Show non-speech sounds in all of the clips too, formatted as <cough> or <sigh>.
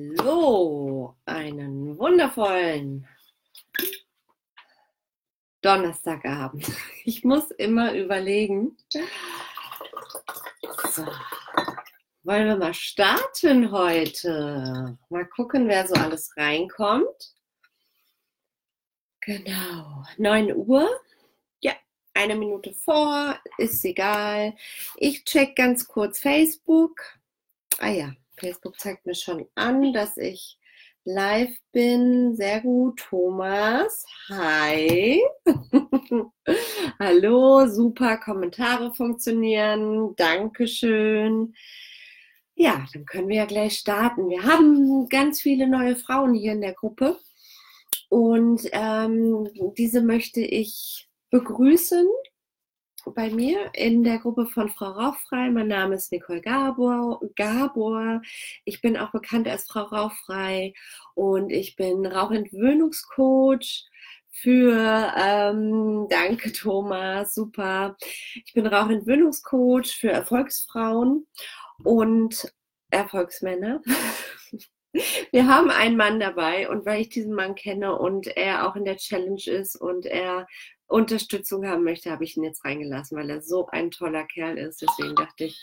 Hallo, einen wundervollen Donnerstagabend. <laughs> Ich muss immer überlegen. So. Wollen wir mal starten heute? Mal gucken, wer so alles reinkommt. Genau, 9 Uhr. Ja, eine Minute vor, ist egal. Ich check ganz kurz Facebook. Ah ja, Facebook zeigt mir schon an, dass ich live bin. Sehr gut, Thomas. Hi. <laughs> Hallo, super. Kommentare funktionieren. Dankeschön. Ja, dann können wir ja gleich starten. Wir haben ganz viele neue Frauen hier in der Gruppe und ähm, diese möchte ich begrüßen bei mir in der Gruppe von Frau Rauchfrei. Mein Name ist Nicole Gabor. Gabor. Ich bin auch bekannt als Frau Rauchfrei und ich bin Rauchentwöhnungscoach für, ähm, danke Thomas, super. Ich bin Rauchentwöhnungscoach für Erfolgsfrauen und Erfolgsmänner. <laughs> Wir haben einen Mann dabei und weil ich diesen Mann kenne und er auch in der Challenge ist und er Unterstützung haben möchte, habe ich ihn jetzt reingelassen, weil er so ein toller Kerl ist. Deswegen dachte ich,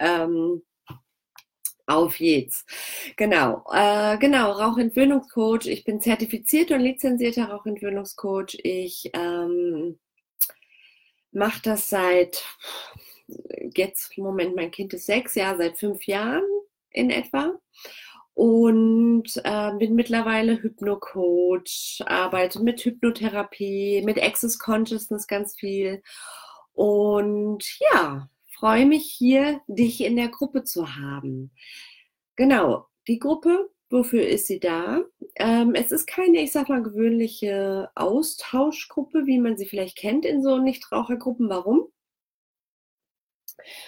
ähm, auf jetzt. Genau, äh, genau, Rauchentwöhnungscoach. Ich bin zertifiziert und lizenzierter Rauchentwöhnungscoach. Ich ähm, mache das seit jetzt, Moment, mein Kind ist sechs, ja, seit fünf Jahren in etwa und äh, bin mittlerweile Hypno-Coach, arbeite mit Hypnotherapie, mit Access Consciousness ganz viel und ja, freue mich hier, dich in der Gruppe zu haben. Genau, die Gruppe, wofür ist sie da? Ähm, es ist keine, ich sag mal, gewöhnliche Austauschgruppe, wie man sie vielleicht kennt in so Nichtrauchergruppen. Warum?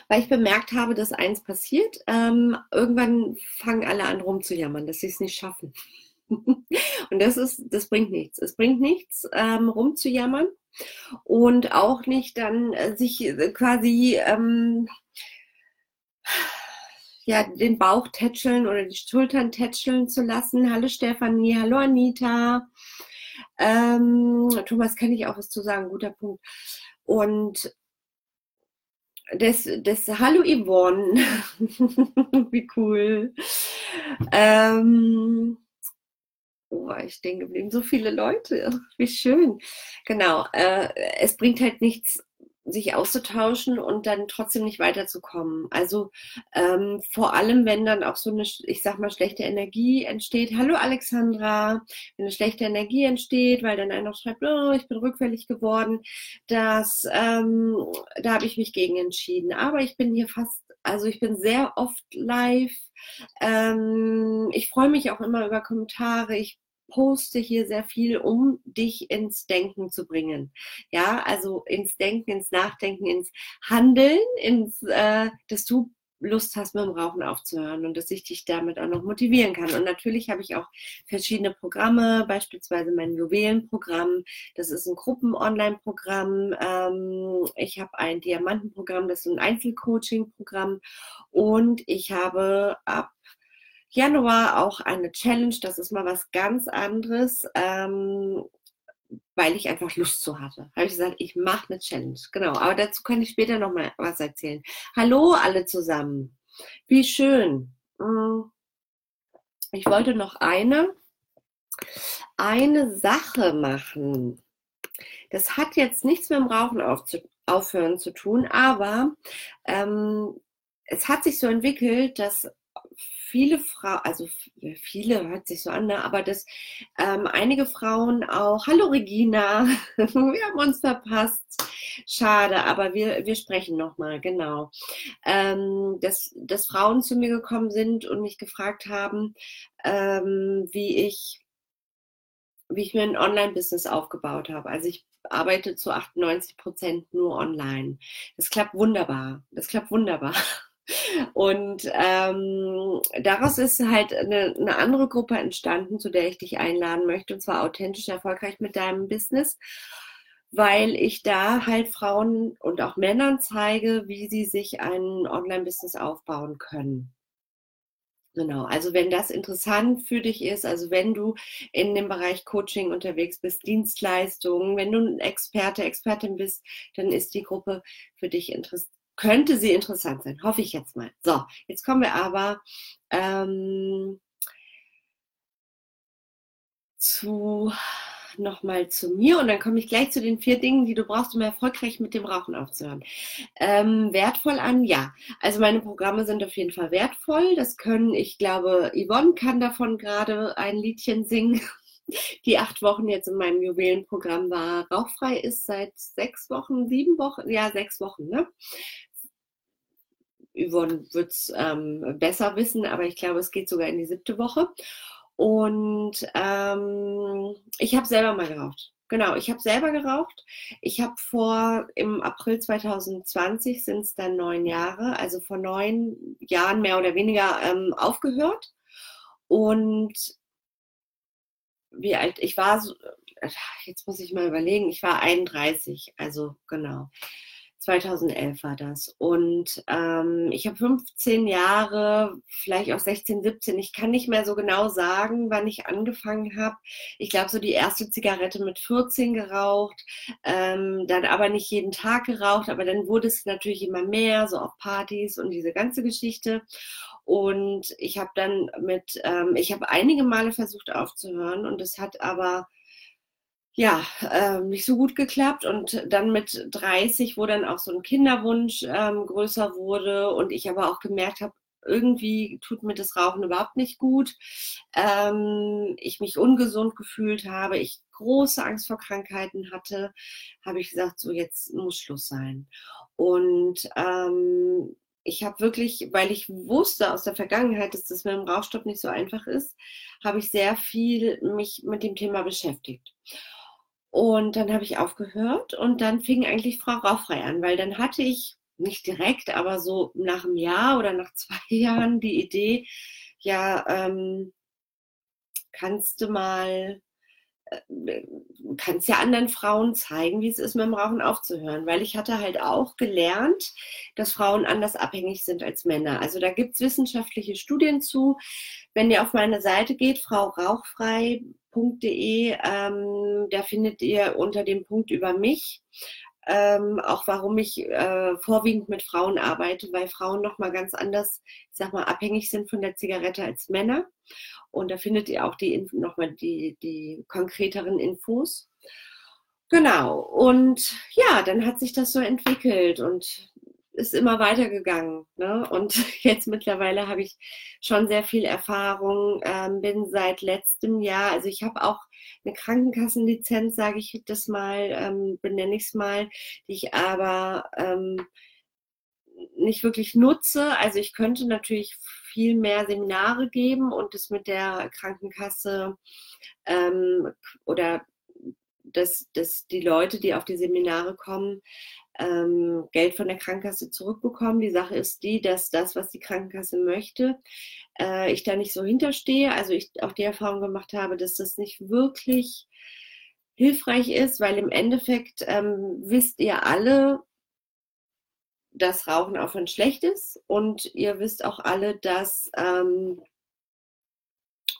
Weil ich bemerkt habe, dass eins passiert. Ähm, irgendwann fangen alle an rumzujammern, dass sie es nicht schaffen. <laughs> und das ist, das bringt nichts. Es bringt nichts, ähm, rumzujammern und auch nicht dann äh, sich äh, quasi ähm, ja, den Bauch tätscheln oder die Schultern tätscheln zu lassen. Hallo Stefanie, hallo Anita. Ähm, Thomas, kann ich auch was zu sagen, guter Punkt. Und das, das Hallo Yvonne. <laughs> Wie cool. Ähm, oh, ich stehen geblieben. So viele Leute. Wie schön. Genau. Äh, es bringt halt nichts, sich auszutauschen und dann trotzdem nicht weiterzukommen. Also ähm, vor allem, wenn dann auch so eine, ich sag mal, schlechte Energie entsteht. Hallo Alexandra, wenn eine schlechte Energie entsteht, weil dann einer schreibt, oh, ich bin rückfällig geworden, das, ähm, da habe ich mich gegen entschieden. Aber ich bin hier fast, also ich bin sehr oft live. Ähm, ich freue mich auch immer über Kommentare. Ich poste hier sehr viel, um dich ins Denken zu bringen. Ja, also ins Denken, ins Nachdenken, ins Handeln, ins, äh, dass du Lust hast, mit dem Rauchen aufzuhören und dass ich dich damit auch noch motivieren kann. Und natürlich habe ich auch verschiedene Programme, beispielsweise mein Juwelenprogramm. Das ist ein Gruppen-Online-Programm. Ähm, ich habe ein Diamantenprogramm, das ist ein Einzelcoaching-Programm. Und ich habe ab Januar auch eine Challenge, das ist mal was ganz anderes, ähm, weil ich einfach Lust zu hatte. Habe ich gesagt, ich mache eine Challenge. Genau, aber dazu kann ich später noch mal was erzählen. Hallo alle zusammen. Wie schön. Hm. Ich wollte noch eine, eine Sache machen. Das hat jetzt nichts mit dem Rauchen aufhören zu tun, aber ähm, es hat sich so entwickelt, dass viele Frauen, also viele hört sich so an, ne? aber dass ähm, einige Frauen auch, hallo Regina, <laughs> wir haben uns verpasst. Schade, aber wir, wir sprechen nochmal, genau. Ähm, dass, dass Frauen zu mir gekommen sind und mich gefragt haben, ähm, wie ich wie ich mir ein Online-Business aufgebaut habe. Also ich arbeite zu 98 Prozent nur online. Das klappt wunderbar. Das klappt wunderbar. <laughs> Und ähm, daraus ist halt eine, eine andere Gruppe entstanden, zu der ich dich einladen möchte, und zwar authentisch erfolgreich mit deinem Business, weil ich da halt Frauen und auch Männern zeige, wie sie sich ein Online-Business aufbauen können. Genau, also wenn das interessant für dich ist, also wenn du in dem Bereich Coaching unterwegs bist, Dienstleistungen, wenn du ein Experte, Expertin bist, dann ist die Gruppe für dich interessant. Könnte sie interessant sein, hoffe ich jetzt mal. So, jetzt kommen wir aber ähm, zu nochmal zu mir und dann komme ich gleich zu den vier Dingen, die du brauchst, um erfolgreich mit dem Rauchen aufzuhören. Ähm, wertvoll an, ja. Also meine Programme sind auf jeden Fall wertvoll. Das können, ich glaube, Yvonne kann davon gerade ein Liedchen singen. <laughs> Die acht Wochen jetzt in meinem Juwelenprogramm war rauchfrei, ist seit sechs Wochen, sieben Wochen, ja, sechs Wochen, ne? Yvonne wird es ähm, besser wissen, aber ich glaube, es geht sogar in die siebte Woche. Und ähm, ich habe selber mal geraucht. Genau, ich habe selber geraucht. Ich habe vor, im April 2020 sind es dann neun Jahre, also vor neun Jahren mehr oder weniger ähm, aufgehört. Und wie alt, ich war, so, jetzt muss ich mal überlegen, ich war 31, also genau. 2011 war das. Und ähm, ich habe 15 Jahre, vielleicht auch 16, 17, ich kann nicht mehr so genau sagen, wann ich angefangen habe. Ich glaube, so die erste Zigarette mit 14 geraucht, ähm, dann aber nicht jeden Tag geraucht, aber dann wurde es natürlich immer mehr, so auf Partys und diese ganze Geschichte. Und ich habe dann mit, ähm, ich habe einige Male versucht aufzuhören und es hat aber ja, äh, nicht so gut geklappt. Und dann mit 30, wo dann auch so ein Kinderwunsch ähm, größer wurde und ich aber auch gemerkt habe, irgendwie tut mir das Rauchen überhaupt nicht gut. Ähm, ich mich ungesund gefühlt habe, ich große Angst vor Krankheiten hatte, habe ich gesagt, so jetzt muss Schluss sein. Und ähm, ich habe wirklich, weil ich wusste aus der Vergangenheit, dass das mit dem Rauchstopp nicht so einfach ist, habe ich sehr viel mich mit dem Thema beschäftigt. Und dann habe ich aufgehört und dann fing eigentlich Frau Rauchfrei an, weil dann hatte ich nicht direkt, aber so nach einem Jahr oder nach <laughs> zwei Jahren die Idee, ja, ähm, kannst du mal, äh, kannst ja anderen Frauen zeigen, wie es ist, mit dem Rauchen aufzuhören, weil ich hatte halt auch gelernt, dass Frauen anders abhängig sind als Männer. Also da gibt es wissenschaftliche Studien zu. Wenn ihr auf meine Seite geht, Frau Rauchfrei, www.de. Ähm, da findet ihr unter dem Punkt über mich ähm, auch warum ich äh, vorwiegend mit Frauen arbeite, weil Frauen nochmal ganz anders, ich sag mal, abhängig sind von der Zigarette als Männer. Und da findet ihr auch die nochmal die, die konkreteren Infos. Genau. Und ja, dann hat sich das so entwickelt und ist immer weitergegangen. Ne? Und <laughs> jetzt mittlerweile habe ich schon sehr viel Erfahrung, ähm, bin seit letztem Jahr, also ich habe auch eine Krankenkassenlizenz, sage ich das mal, ähm, benenne ich es mal, die ich aber ähm, nicht wirklich nutze. Also ich könnte natürlich viel mehr Seminare geben und das mit der Krankenkasse ähm, oder dass, dass die Leute, die auf die Seminare kommen, ähm, Geld von der Krankenkasse zurückbekommen. Die Sache ist die, dass das, was die Krankenkasse möchte, äh, ich da nicht so hinterstehe. Also ich auch die Erfahrung gemacht habe, dass das nicht wirklich hilfreich ist, weil im Endeffekt ähm, wisst ihr alle, dass Rauchen aufhören schlecht ist und ihr wisst auch alle, dass ähm,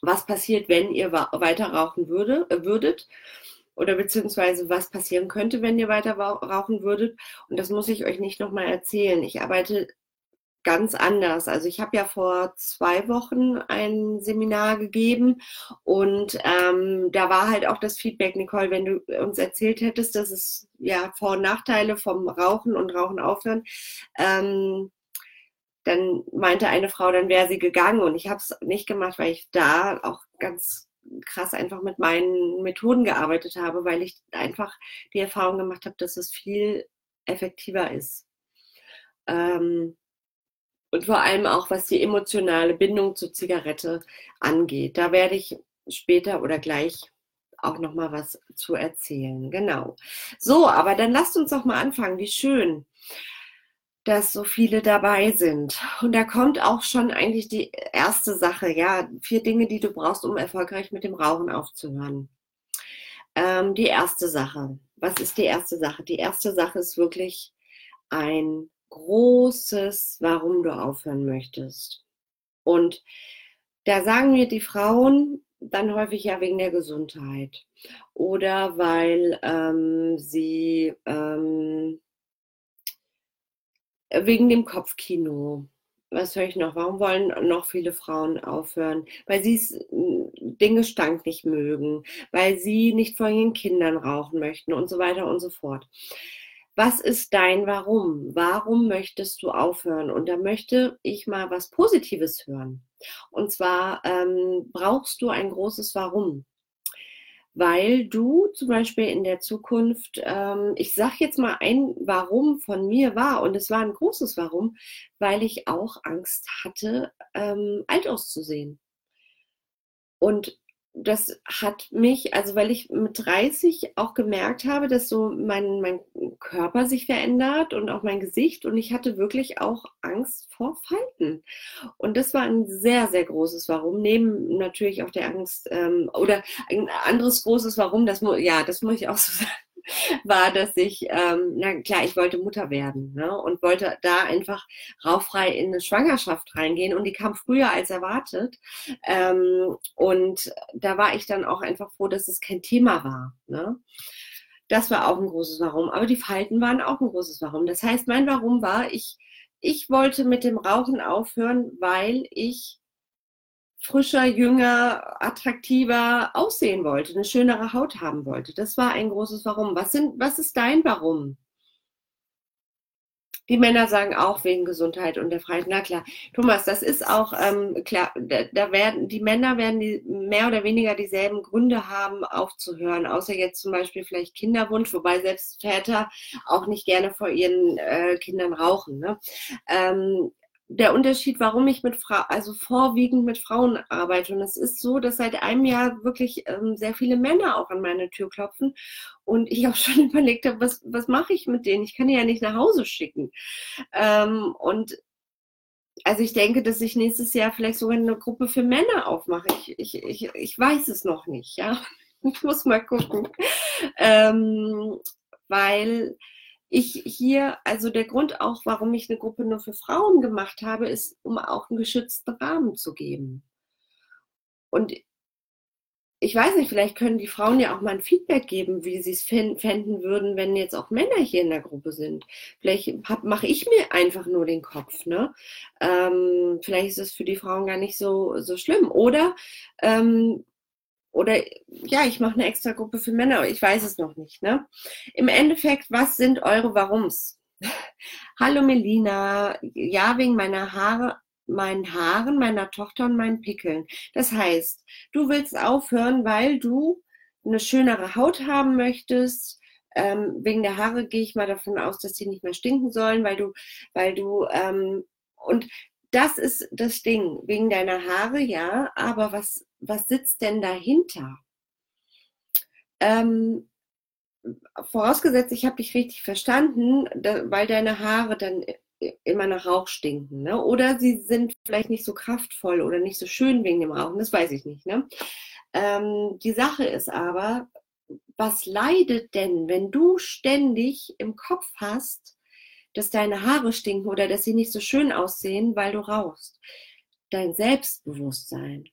was passiert, wenn ihr weiter rauchen würde, äh, würdet oder beziehungsweise was passieren könnte, wenn ihr weiter rauchen würdet. Und das muss ich euch nicht nochmal erzählen. Ich arbeite ganz anders. Also ich habe ja vor zwei Wochen ein Seminar gegeben und ähm, da war halt auch das Feedback, Nicole, wenn du uns erzählt hättest, dass es ja Vor- und Nachteile vom Rauchen und Rauchen aufhören. Ähm, dann meinte eine Frau, dann wäre sie gegangen und ich habe es nicht gemacht, weil ich da auch ganz krass einfach mit meinen Methoden gearbeitet habe, weil ich einfach die Erfahrung gemacht habe, dass es viel effektiver ist. Ähm, und vor allem auch, was die emotionale Bindung zur Zigarette angeht. Da werde ich später oder gleich auch noch mal was zu erzählen. Genau. So, aber dann lasst uns doch mal anfangen. Wie schön dass so viele dabei sind. Und da kommt auch schon eigentlich die erste Sache, ja, vier Dinge, die du brauchst, um erfolgreich mit dem Rauchen aufzuhören. Ähm, die erste Sache. Was ist die erste Sache? Die erste Sache ist wirklich ein großes, warum du aufhören möchtest. Und Da sagen mir die Frauen dann häufig ja wegen der Gesundheit oder weil ähm, sie ähm, wegen dem Kopfkino. Was höre ich noch? Warum wollen noch viele Frauen aufhören? Weil sie den Gestank nicht mögen, weil sie nicht vor ihren Kindern rauchen möchten und so weiter und so fort. Was ist dein Warum? Warum möchtest du aufhören? Und da möchte ich mal was Positives hören. Und zwar ähm, brauchst du ein großes Warum weil du zum Beispiel in der Zukunft, ähm, ich sage jetzt mal ein Warum von mir war, und es war ein großes Warum, weil ich auch Angst hatte, ähm, alt auszusehen. Und das hat mich, also weil ich mit 30 auch gemerkt habe, dass so mein, mein Körper sich verändert und auch mein Gesicht. Und ich hatte wirklich auch Angst vor Falten. Und das war ein sehr, sehr großes Warum, neben natürlich auch der Angst ähm, oder ein anderes großes Warum, das, ja, das muss ich auch so <laughs> sagen <laughs> war, dass ich, ähm, na klar, ich wollte Mutter werden ne? und wollte da einfach rauffrei in eine Schwangerschaft reingehen und die kam früher als erwartet. Ähm, und da war ich dann auch einfach froh, dass es kein Thema war. Ne? Das war auch ein großes Warum. Aber die Falten waren auch ein großes Warum. Das heißt, mein Warum war, ich, ich wollte mit dem Rauchen aufhören, weil ich frischer, jünger, attraktiver aussehen wollte, eine schönere Haut haben wollte. Das war ein großes Warum. Was, sind, was ist dein Warum? Die Männer sagen auch wegen Gesundheit und der Freiheit. Na klar, Thomas, das ist auch ähm, klar. Da, da, werden die Männer werden die mehr oder weniger dieselben Gründe haben, aufzuhören, außer jetzt zum Beispiel vielleicht Kinderwunsch, wobei selbst Väter auch nicht gerne vor ihren äh, Kindern rauchen. Ne? Ähm, der Unterschied, warum ich mit Frauen, also vorwiegend mit Frauen arbeite. Und es ist so, dass seit einem Jahr wirklich ähm, sehr viele Männer auch an meine Tür klopfen und ich auch <laughs> schon überlegt habe, was, was mache ich mit denen? Ich kann die ja nicht nach Hause schicken. Ähm, und also ich denke, dass ich nächstes Jahr vielleicht sogar eine Gruppe für Männer aufmache. Ich, ich, ich, ich weiß es noch nicht, ja. <laughs> Ich muss mal gucken. Ähm, weil ich hier, also der Grund auch, warum ich eine Gruppe nur für Frauen gemacht habe, ist, um auch einen geschützten Rahmen zu geben. Und ich weiß nicht, vielleicht können die Frauen ja auch mal ein Feedback geben, wie sie es fänden würden, wenn jetzt auch Männer hier in der Gruppe sind. Vielleicht mache ich mir einfach nur den Kopf. Ne? Ähm, vielleicht ist es für die Frauen gar nicht so, so schlimm. Oder ähm, oder ja, ich mache eine extra Gruppe für Männer, ich weiß es noch nicht. Ne? Im Endeffekt, was sind eure Warums? <laughs> Hallo Melina, ja, wegen meiner Haare, meinen Haaren, meiner Tochter und meinen Pickeln. Das heißt, du willst aufhören, weil du eine schönere Haut haben möchtest. Ähm, wegen der Haare gehe ich mal davon aus, dass sie nicht mehr stinken sollen, weil du, weil du ähm, und das ist das Ding. Wegen deiner Haare, ja, aber was, was sitzt denn dahinter? Ähm, vorausgesetzt, ich habe dich richtig verstanden, da, weil deine Haare dann immer nach Rauch stinken. Ne? Oder sie sind vielleicht nicht so kraftvoll oder nicht so schön wegen dem Rauchen, das weiß ich nicht. Ne? Ähm, die Sache ist aber, was leidet denn, wenn du ständig im Kopf hast, dass deine Haare stinken oder dass sie nicht so schön aussehen, weil du rauchst. Dein Selbstbewusstsein.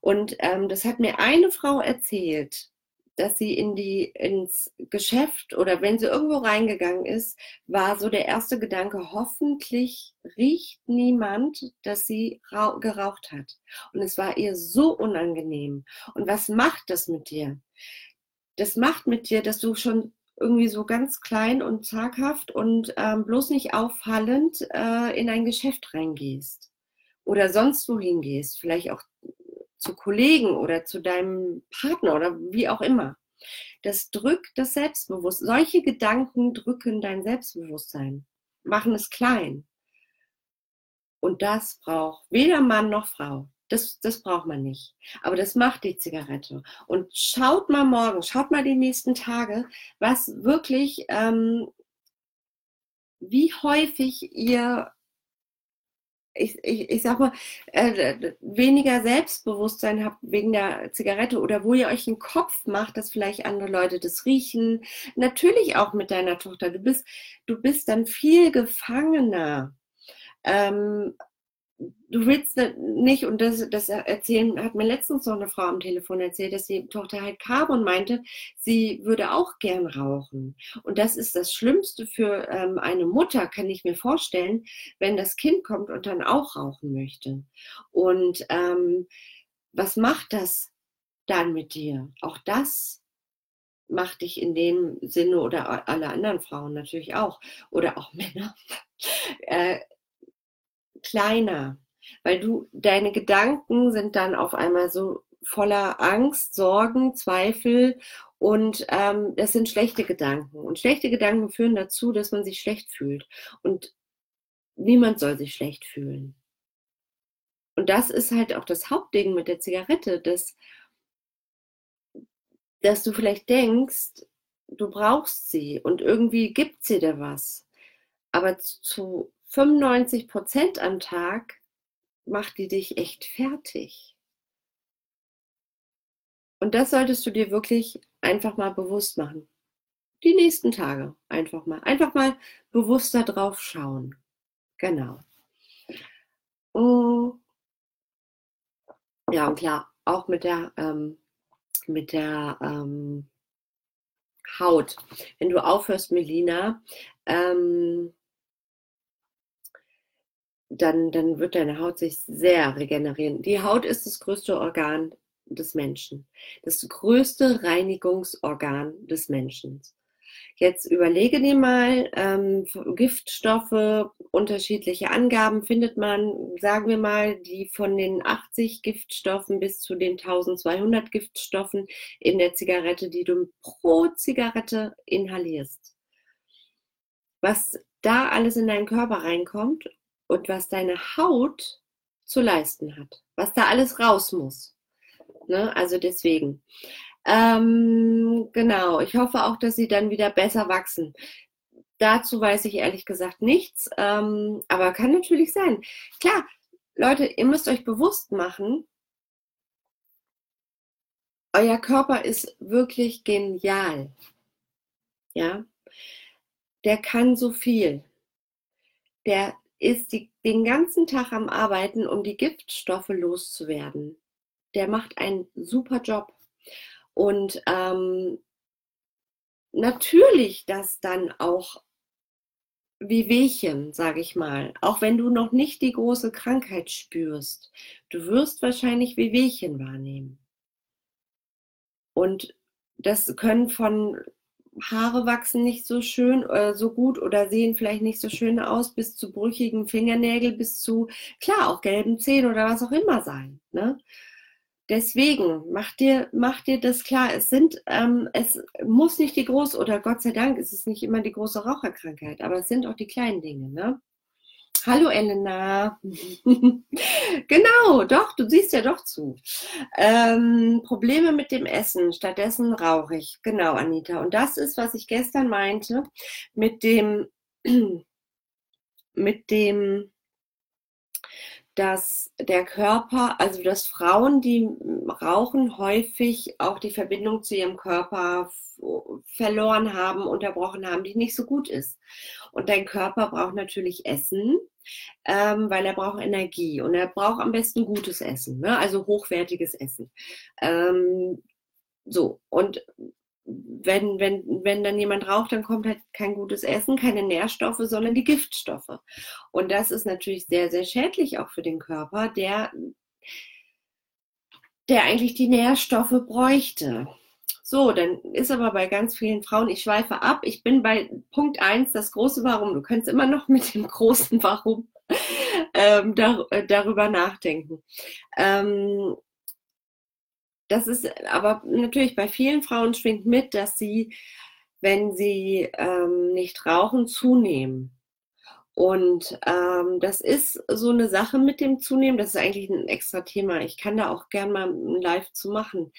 Und ähm, das hat mir eine Frau erzählt, dass sie in die, ins Geschäft oder wenn sie irgendwo reingegangen ist, war so der erste Gedanke, hoffentlich riecht niemand, dass sie geraucht hat. Und es war ihr so unangenehm. Und was macht das mit dir? Das macht mit dir, dass du schon irgendwie so ganz klein und zaghaft und ähm, bloß nicht auffallend äh, in ein Geschäft reingehst oder sonst wohin gehst, vielleicht auch zu Kollegen oder zu deinem Partner oder wie auch immer. Das drückt das Selbstbewusstsein. Solche Gedanken drücken dein Selbstbewusstsein, machen es klein. Und das braucht weder Mann noch Frau. Das, das braucht man nicht. Aber das macht die Zigarette. Und schaut mal morgen, schaut mal die nächsten Tage, was wirklich, ähm, wie häufig ihr, ich, ich, ich sag mal, äh, weniger Selbstbewusstsein habt wegen der Zigarette oder wo ihr euch einen Kopf macht, dass vielleicht andere Leute das riechen. Natürlich auch mit deiner Tochter. Du bist, du bist dann viel gefangener. Ähm, du willst nicht, und das, das erzählen, hat mir letztens noch eine Frau am Telefon erzählt, dass die Tochter halt Carbon meinte, sie würde auch gern rauchen. Und das ist das Schlimmste für ähm, eine Mutter, kann ich mir vorstellen, wenn das Kind kommt und dann auch rauchen möchte. Und ähm, was macht das dann mit dir? Auch das macht dich in dem Sinne oder alle anderen Frauen natürlich auch oder auch <laughs> Männer äh, kleiner, weil du deine Gedanken sind dann auf einmal so voller Angst, Sorgen, Zweifel und ähm, das sind schlechte Gedanken. Und schlechte Gedanken führen dazu, dass man sich schlecht fühlt. Und niemand soll sich schlecht fühlen. Und das ist halt auch das Hauptding mit der Zigarette, dass, dass du vielleicht denkst, du brauchst sie und irgendwie gibt sie dir was. Aber zu 95 Prozent am Tag macht die dich echt fertig. Und das solltest du dir wirklich einfach mal bewusst machen. Die nächsten Tage einfach mal. Einfach mal bewusster drauf schauen. Genau. Oh. Ja, und klar, auch mit der, ähm, mit der ähm, Haut. Wenn du aufhörst, Melina, ähm, dann, dann wird deine Haut sich sehr regenerieren. Die Haut ist das größte Organ des Menschen, das größte Reinigungsorgan des Menschen. Jetzt überlege dir mal, ähm, Giftstoffe, unterschiedliche Angaben findet man, sagen wir mal, die von den 80 Giftstoffen bis zu den 1200 Giftstoffen in der Zigarette, die du pro Zigarette inhalierst. Was da alles in deinen Körper reinkommt und was deine Haut zu leisten hat, was da alles raus muss. Ne? Also deswegen. Ähm, genau, ich hoffe auch, dass sie dann wieder besser wachsen. Dazu weiß ich ehrlich gesagt nichts, ähm, aber kann natürlich sein. Klar, Leute, ihr müsst euch bewusst machen, euer Körper ist wirklich genial. Ja, der kann so viel. Der ist die, den ganzen Tag am Arbeiten, um die Giftstoffe loszuwerden. Der macht einen super Job. Und ähm, natürlich das dann auch wie Wehchen, sage ich mal, auch wenn du noch nicht die große Krankheit spürst, du wirst wahrscheinlich wie Wehchen wahrnehmen. Und das können von Haare wachsen nicht so schön äh, so gut oder sehen vielleicht nicht so schön aus, bis zu brüchigen Fingernägel, bis zu, klar, auch gelben Zähnen oder was auch immer sein. Ne? Deswegen mach dir, mach dir das klar. Es sind, ähm, es muss nicht die große, oder Gott sei Dank ist es nicht immer die große Raucherkrankheit, aber es sind auch die kleinen Dinge. Ne? Hallo Elena. <laughs> genau, doch, du siehst ja doch zu. Ähm, Probleme mit dem Essen, stattdessen rauche ich. Genau, Anita. Und das ist, was ich gestern meinte, mit dem, <clears throat> mit dem, dass der Körper, also dass Frauen, die rauchen, häufig auch die Verbindung zu ihrem Körper verloren haben, unterbrochen haben, die nicht so gut ist. Und dein Körper braucht natürlich Essen, ähm, weil er braucht Energie und er braucht am besten gutes Essen, ne? also hochwertiges Essen. Ähm, so, und wenn, wenn, wenn dann jemand raucht, dann kommt halt kein gutes Essen, keine Nährstoffe, sondern die Giftstoffe. Und das ist natürlich sehr, sehr schädlich auch für den Körper, der, der eigentlich die Nährstoffe bräuchte. So, dann ist aber bei ganz vielen Frauen, ich schweife ab, ich bin bei Punkt 1, das große Warum. Du kannst immer noch mit dem großen Warum ähm, dar äh, darüber nachdenken. Ähm, das ist aber natürlich bei vielen Frauen schwingt mit, dass sie, wenn sie ähm, nicht rauchen, zunehmen. Und ähm, das ist so eine Sache mit dem Zunehmen, das ist eigentlich ein extra Thema. Ich kann da auch gern mal ein Live zu machen.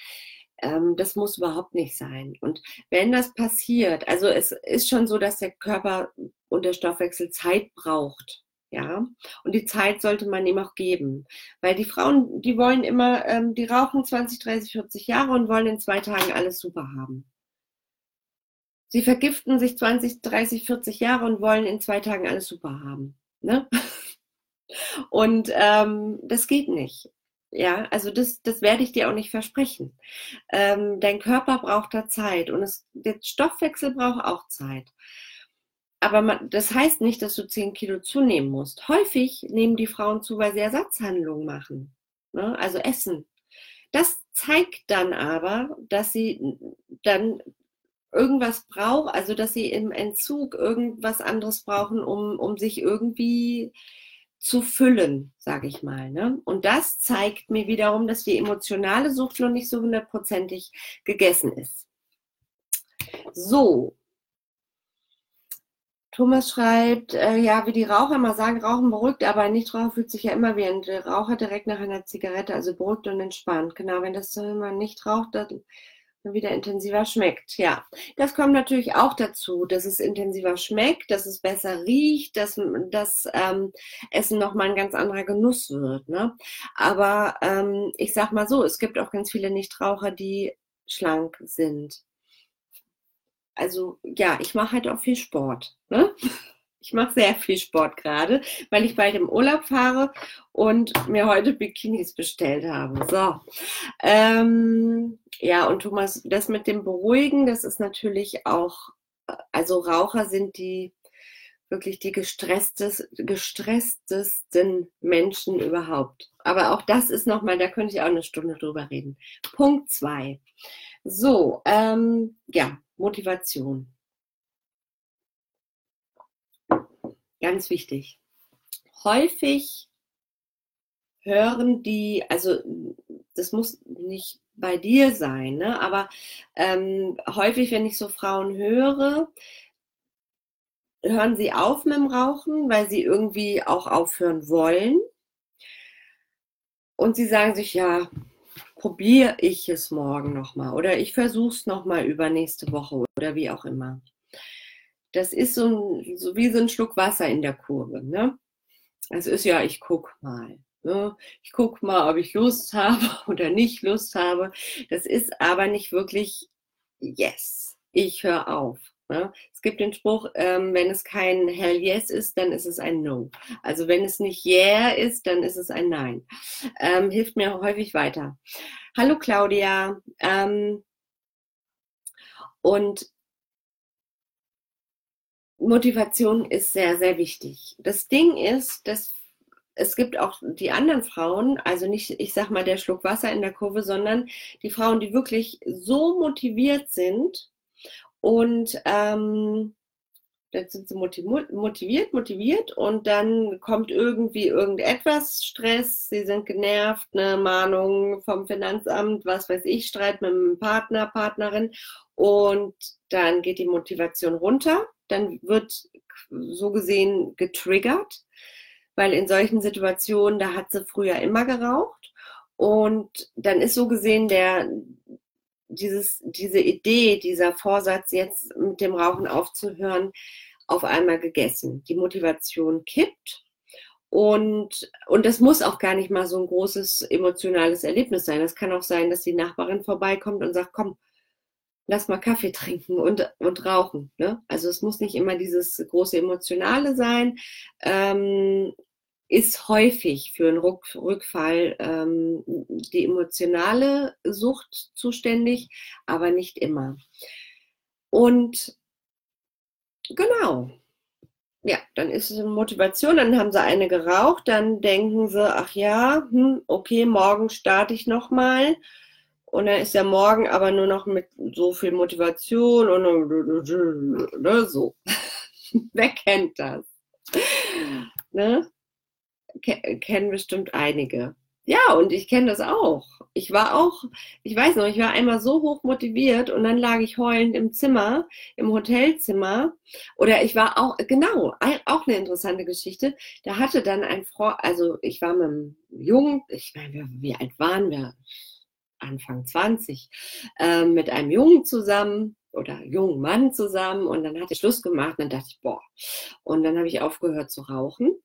Ähm, das muss überhaupt nicht sein. Und wenn das passiert, also es ist schon so, dass der Körper und der Stoffwechsel Zeit braucht. Ja, und die Zeit sollte man ihm auch geben. Weil die Frauen, die wollen immer, ähm, die rauchen 20, 30, 40 Jahre und wollen in zwei Tagen alles super haben. Sie vergiften sich 20, 30, 40 Jahre und wollen in zwei Tagen alles super haben. Ne? <laughs> Und ähm, das geht nicht. Ja, also das, das werde ich dir auch nicht versprechen. Ähm, dein Körper braucht da Zeit und es, der Stoffwechsel braucht auch Zeit. Aber man, das heißt nicht, dass du 10 Kilo zunehmen musst. Häufig nehmen die Frauen zu, weil sie Ersatzhandlungen machen. Ne? Also essen. Das zeigt dann aber, dass sie dann irgendwas braucht, also dass sie im Entzug irgendwas anderes brauchen, um, um sich irgendwie zu füllen, sage ich mal. Ne? Und das zeigt mir wiederum, dass die emotionale Sucht noch nicht so hundertprozentig gegessen ist. So. Thomas schreibt, äh, ja, wie die Raucher mal sagen, Rauchen beruhigt, aber ein Nichtraucher fühlt sich ja immer wie ein Raucher direkt nach einer Zigarette, also beruhigt und entspannt. Genau, wenn das wenn man nicht raucht, dann wieder intensiver schmeckt. Ja, das kommt natürlich auch dazu, dass es intensiver schmeckt, dass es besser riecht, dass das ähm, Essen nochmal ein ganz anderer Genuss wird. Ne? Aber ähm, ich sag mal so, es gibt auch ganz viele Nichtraucher, die schlank sind. Also ja, ich mache halt auch viel Sport. Ne? <laughs> Ich mache sehr viel Sport gerade, weil ich bald im Urlaub fahre und mir heute Bikinis bestellt habe. So. Ähm, ja, und Thomas, das mit dem Beruhigen, das ist natürlich auch, also Raucher sind die wirklich die gestresstesten Menschen überhaupt. Aber auch das ist nochmal, da könnte ich auch eine Stunde drüber reden. Punkt zwei. So, ähm, ja, Motivation. Ganz wichtig. Häufig hören die, also das muss nicht bei dir sein, ne? aber ähm, häufig, wenn ich so Frauen höre, hören sie auf mit dem Rauchen, weil sie irgendwie auch aufhören wollen. Und sie sagen sich, ja, probiere ich es morgen nochmal oder ich versuche es nochmal übernächste Woche oder wie auch immer das ist so, ein, so wie so ein Schluck Wasser in der Kurve. Ne? Es ist ja, ich guck mal. Ne? Ich guck mal, ob ich Lust <laughs> habe oder nicht Lust habe. Das ist aber nicht wirklich Yes. Ich höre auf. Ne? Es gibt den Spruch, ähm, wenn es kein Hell Yes ist, dann ist es ein No. Also wenn es nicht Yeah ist, dann ist es ein Nein. Ähm, hilft mir häufig weiter. Hallo Claudia. Ähm, und Motivation ist sehr, sehr wichtig. Das Ding ist, dass es gibt auch die anderen Frauen, also nicht, ich sag mal, der Schluck Wasser in der Kurve, sondern die Frauen, die wirklich so motiviert sind und ähm, dann sind sie motiviert, motiviert und dann kommt irgendwie irgendetwas, Stress, sie sind genervt, eine Mahnung vom Finanzamt, was weiß ich, Streit mit dem Partner, Partnerin und dann geht die Motivation runter. Dann wird so gesehen getriggert, weil in solchen Situationen, da hat sie früher immer geraucht und dann ist so gesehen der, dieses, diese Idee, dieser Vorsatz, jetzt mit dem Rauchen aufzuhören, auf einmal gegessen. Die Motivation kippt und, und das muss auch gar nicht mal so ein großes emotionales Erlebnis sein. Es kann auch sein, dass die Nachbarin vorbeikommt und sagt, komm, lass mal Kaffee trinken und, und rauchen. Ne? Also es muss nicht immer dieses große Emotionale sein. Ähm, ist häufig für einen Rückfall ähm, die emotionale Sucht zuständig, aber nicht immer. Und genau, ja, dann ist es eine Motivation, dann haben sie eine geraucht, dann denken sie, ach ja, hm, okay, morgen starte ich nochmal. Und dann ist der Morgen aber nur noch mit so viel Motivation und ne, so. <laughs> Wer kennt das? Ne? Kennen bestimmt einige. Ja, und ich kenne das auch. Ich war auch, ich weiß noch, ich war einmal so hoch motiviert und dann lag ich heulend im Zimmer, im Hotelzimmer. Oder ich war auch, genau, auch eine interessante Geschichte. Da hatte dann ein Freund, also ich war mit einem Jungen, ich meine, wie alt waren wir? Anfang 20 äh, mit einem Jungen zusammen oder jungen Mann zusammen und dann hatte ich Schluss gemacht und dann dachte ich, boah. Und dann habe ich aufgehört zu rauchen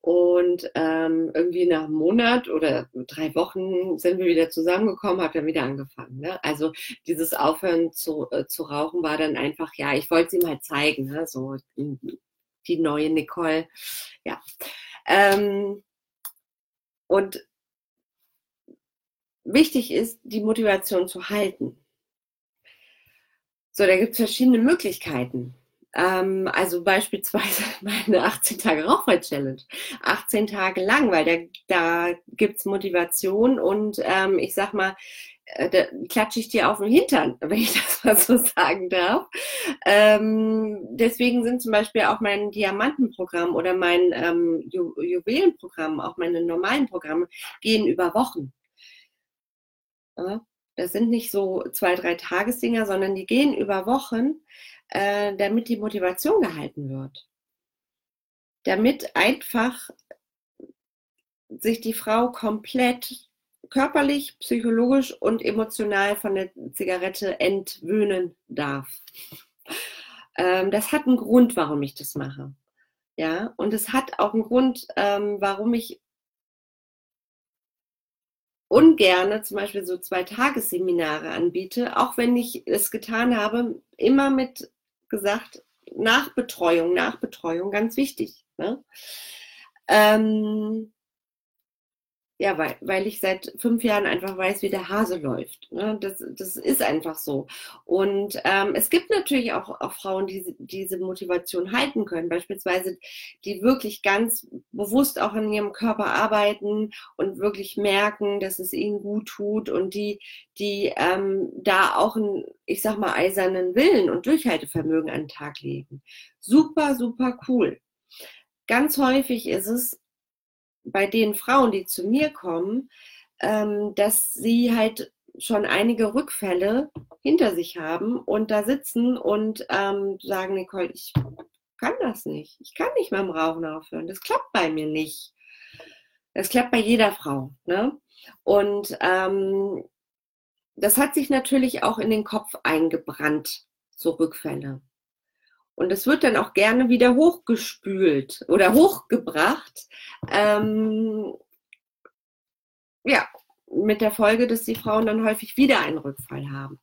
und ähm, irgendwie nach einem Monat oder drei Wochen sind wir wieder zusammengekommen, habe dann wieder angefangen. Ne? Also dieses Aufhören zu, äh, zu rauchen war dann einfach, ja, ich wollte es ihm halt zeigen, ne? so die neue Nicole, ja. Ähm, Und wichtig ist, die Motivation zu halten. So, da gibt es verschiedene Möglichkeiten. Ähm, also beispielsweise <laughs> meine 18 Tage Rauchfrei-Challenge. 18 Tage lang, weil da, da gibt es Motivation und ähm, ich sag mal, äh, da klatsche ich dir auf den Hintern, <laughs> wenn ich das mal so sagen darf. Ähm, deswegen sind zum Beispiel auch mein Diamantenprogramm oder mein ähm, Ju Juwelenprogramm, auch meine normalen Programme, gehen über Wochen. Ja, das sind nicht so zwei, drei Tagesdinger, sondern die gehen über Wochen, äh, damit die Motivation gehalten wird. Damit einfach sich die Frau komplett körperlich, psychologisch und emotional von der Zigarette entwöhnen darf. Ähm, das hat einen Grund, warum ich das mache. Ja, und es hat auch einen Grund, ähm, warum ich ungerne zum Beispiel so zwei Tagesseminare anbiete, auch wenn ich es getan habe, immer mit gesagt, Nachbetreuung, Nachbetreuung, ganz wichtig. Ne? Ähm, ja, weil, weil ich seit fünf Jahren einfach weiß, wie der Hase läuft. Ne? Das, das ist einfach so. Und ähm, es gibt natürlich auch, auch Frauen, die diese Motivation halten können, beispielsweise die wirklich ganz bewusst auch an ihrem Körper arbeiten und wirklich merken, dass es ihnen gut tut und die, die ähm, da auch einen, ich sag mal, eisernen Willen und Durchhaltevermögen an den Tag legen. Super, super cool. Ganz häufig ist es bei den Frauen, die zu mir kommen, ähm, dass sie halt schon einige Rückfälle hinter sich haben und da sitzen und ähm, sagen, Nicole, ich kann das nicht. Ich kann nicht mit dem Rauchen aufhören. Das klappt bei mir nicht. Das klappt bei jeder Frau. Ne? Und ähm, das hat sich natürlich auch in den Kopf eingebrannt, so Rückfälle. Und es wird dann auch gerne wieder hochgespült oder hochgebracht. Ähm, ja, mit der Folge, dass die Frauen dann häufig wieder einen Rückfall haben.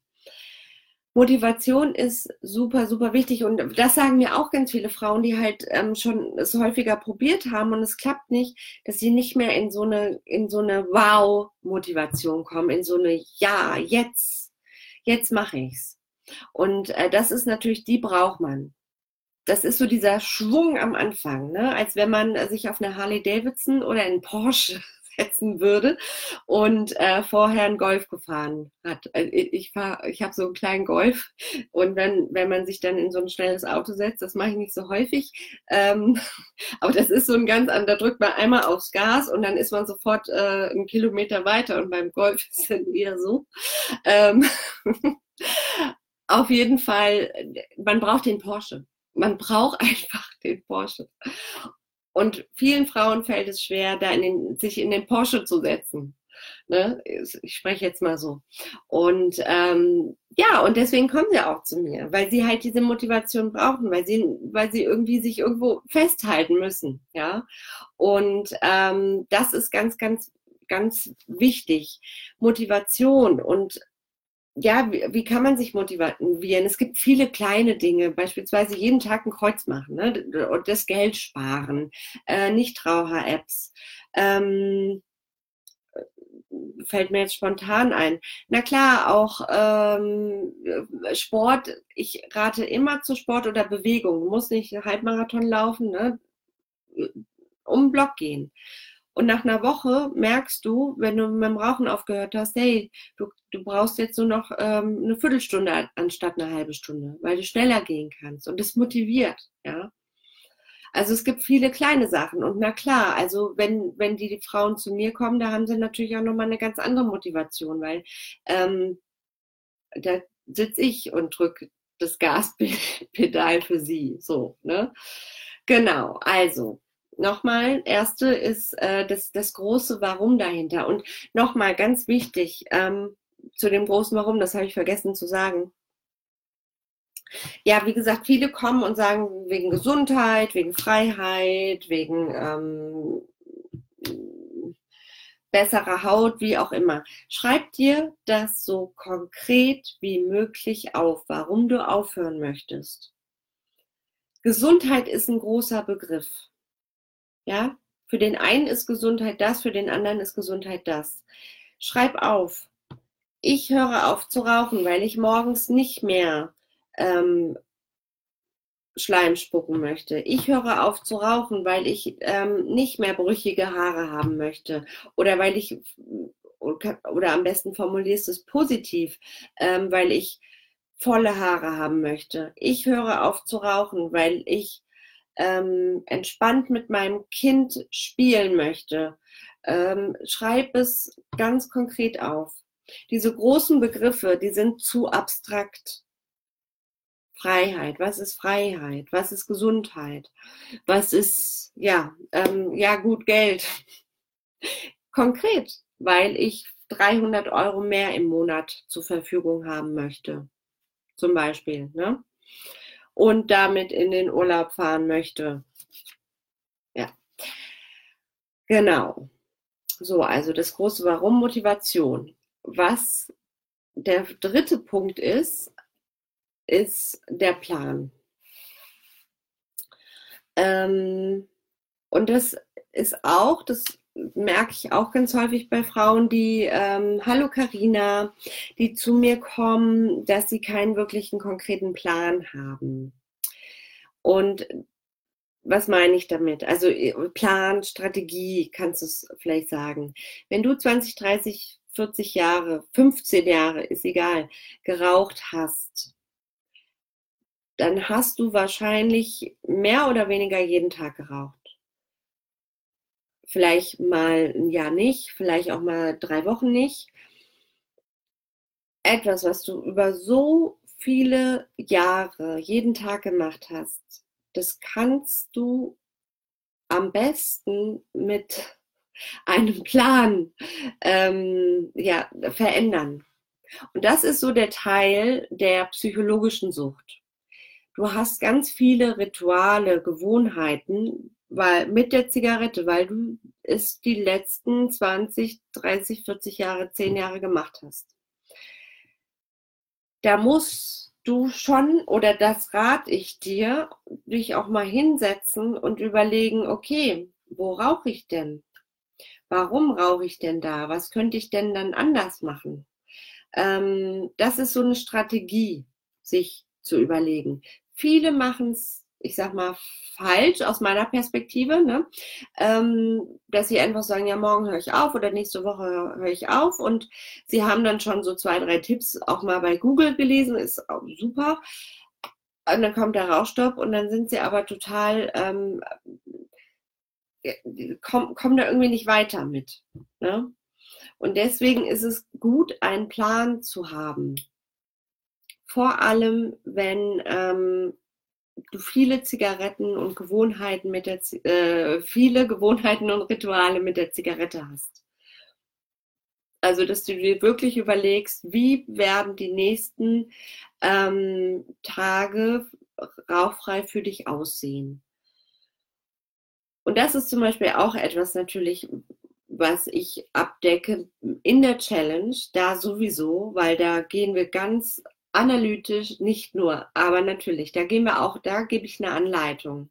Motivation ist super, super wichtig und das sagen mir auch ganz viele Frauen, die halt ähm, schon es häufiger probiert haben und es klappt nicht, dass sie nicht mehr in so eine in so eine Wow-Motivation kommen, in so eine Ja, jetzt, jetzt mache ich's. Und äh, das ist natürlich, die braucht man das ist so dieser Schwung am Anfang, ne? als wenn man sich auf eine Harley Davidson oder einen Porsche <laughs> setzen würde und äh, vorher einen Golf gefahren hat. Also ich fahr, ich habe so einen kleinen Golf und wenn, wenn man sich dann in so ein schnelles Auto setzt, das mache ich nicht so häufig, ähm, <laughs> aber das ist so ein ganz anderer, da drückt man einmal aufs Gas und dann ist man sofort äh, einen Kilometer weiter und beim Golf <laughs> ist es dann eher so. Ähm, auf jeden Fall, man braucht den Porsche man braucht <laughs> einfach den Porsche. Und vielen Frauen fällt es schwer, da in den, sich in den Porsche zu setzen. Ne? Ich spreche jetzt mal so. Und ähm, ja, und deswegen kommen sie auch zu mir, weil sie halt diese Motivation brauchen, weil sie, weil sie irgendwie sich irgendwo festhalten müssen. Ja. Und ähm, das ist ganz, ganz, ganz wichtig. Motivation und ja, wie, wie, kann man sich motivieren? Es gibt viele kleine Dinge, beispielsweise jeden Tag ein Kreuz machen ne? und das Geld sparen, äh, Nichtraucher-Apps. Ähm, fällt mir jetzt spontan ein. Na klar, auch ähm, Sport. Ich rate immer zu Sport oder Bewegung. Muss nicht Halbmarathon laufen, ne? um den Block gehen. Und nach einer Woche merkst du, wenn du mit dem Rauchen aufgehört hast, hey, du, du brauchst jetzt nur noch ähm, eine Viertelstunde anstatt eine halbe Stunde, weil du schneller gehen kannst. Und das motiviert, ja. Also es gibt viele kleine Sachen. Und na klar, also wenn, wenn die, die Frauen zu mir kommen, da haben sie natürlich auch nochmal eine ganz andere Motivation, weil ähm, da sitze ich und drücke das Gaspedal für sie. So, ne? Genau, also nochmal, erste ist äh, das, das große Warum dahinter. Und nochmal ganz wichtig ähm, zu dem großen Warum, das habe ich vergessen zu sagen. Ja, wie gesagt, viele kommen und sagen wegen Gesundheit, wegen Freiheit, wegen ähm, besserer Haut, wie auch immer. Schreib dir das so konkret wie möglich auf, warum du aufhören möchtest. Gesundheit ist ein großer Begriff. Ja, Für den einen ist Gesundheit das, für den anderen ist Gesundheit das. Schreib auf. Ich höre auf zu rauchen, weil ich morgens nicht mehr ähm, Schleim spucken möchte. Ich höre auf zu rauchen, weil ich ähm, nicht mehr brüchige Haare haben möchte. Oder weil ich, oder am besten formulierst es positiv, ähm, weil ich volle Haare haben möchte. Ich höre auf zu rauchen, weil ich ähm, entspannt mit meinem Kind spielen möchte. Ähm, schreib es ganz konkret auf. Diese großen Begriffe, die sind zu abstrakt. Freiheit, was ist Freiheit, was ist Gesundheit, was ist, ja, ähm, ja, gut Geld. <laughs> Konkret, weil ich 300 Euro mehr im Monat zur Verfügung haben möchte, zum Beispiel, ne? Und damit in den Urlaub fahren möchte. Ja, genau. So, also das große Warum, Motivation. Was der dritte Punkt ist, ist der Plan. Ähm, und das ist auch, das merke ich auch ganz häufig bei Frauen, die, ähm, hallo Karina, die zu mir kommen, dass sie keinen wirklichen konkreten Plan haben. Und was meine ich damit? Also äh, Plan, Strategie, kannst du es vielleicht sagen. Wenn du 20, 30, 40 Jahre, 15 Jahre, ist egal, geraucht hast, dann hast du wahrscheinlich mehr oder weniger jeden Tag geraucht. Vielleicht mal ein Jahr nicht, vielleicht auch mal drei Wochen nicht. Etwas, was du über so viele Jahre jeden Tag gemacht hast, das kannst du am besten mit <laughs> einem Plan ähm, ja, verändern. Und das ist so der Teil der psychologischen Sucht du hast ganz viele Rituale, Gewohnheiten weil, mit der Zigarette, weil du es die letzten 20, 30, 40 Jahre, 10 Jahre gemacht hast. Da musst du schon, oder das rate ich dir, dich auch mal hinsetzen und überlegen, okay, wo rauche ich denn? Warum rauche ich denn da? Was könnte ich denn dann anders machen? Ähm, das ist so eine Strategie, sich zu überlegen. Viele machen es, ich sag mal, falsch aus meiner Perspektive, ne? ähm, dass sie einfach sagen, ja, morgen höre ich auf oder nächste Woche höre ich auf und sie haben dann schon so zwei, drei Tipps auch mal bei Google gelesen, ist super. Und dann kommt der Rauchstopp und dann sind sie aber total, ähm, kommen, kommen da irgendwie nicht weiter mit. Ne? Und deswegen ist es gut, einen Plan zu haben vor allem, wenn ähm, viele Zigaretten und Gewohnheiten mit der äh, viele Gewohnheiten und Rituale mit der Zigarette hast. Also, dass du dir wirklich überlegst, wie werden die nächsten ähm, Tage rauchfrei für dich aussehen. Und das ist zum Beispiel auch etwas natürlich, was ich abdecke in der Challenge, da sowieso, weil da gehen wir ganz analytisch nicht nur, aber natürlich, da gehen wir auch, da gebe ich eine Anleitung.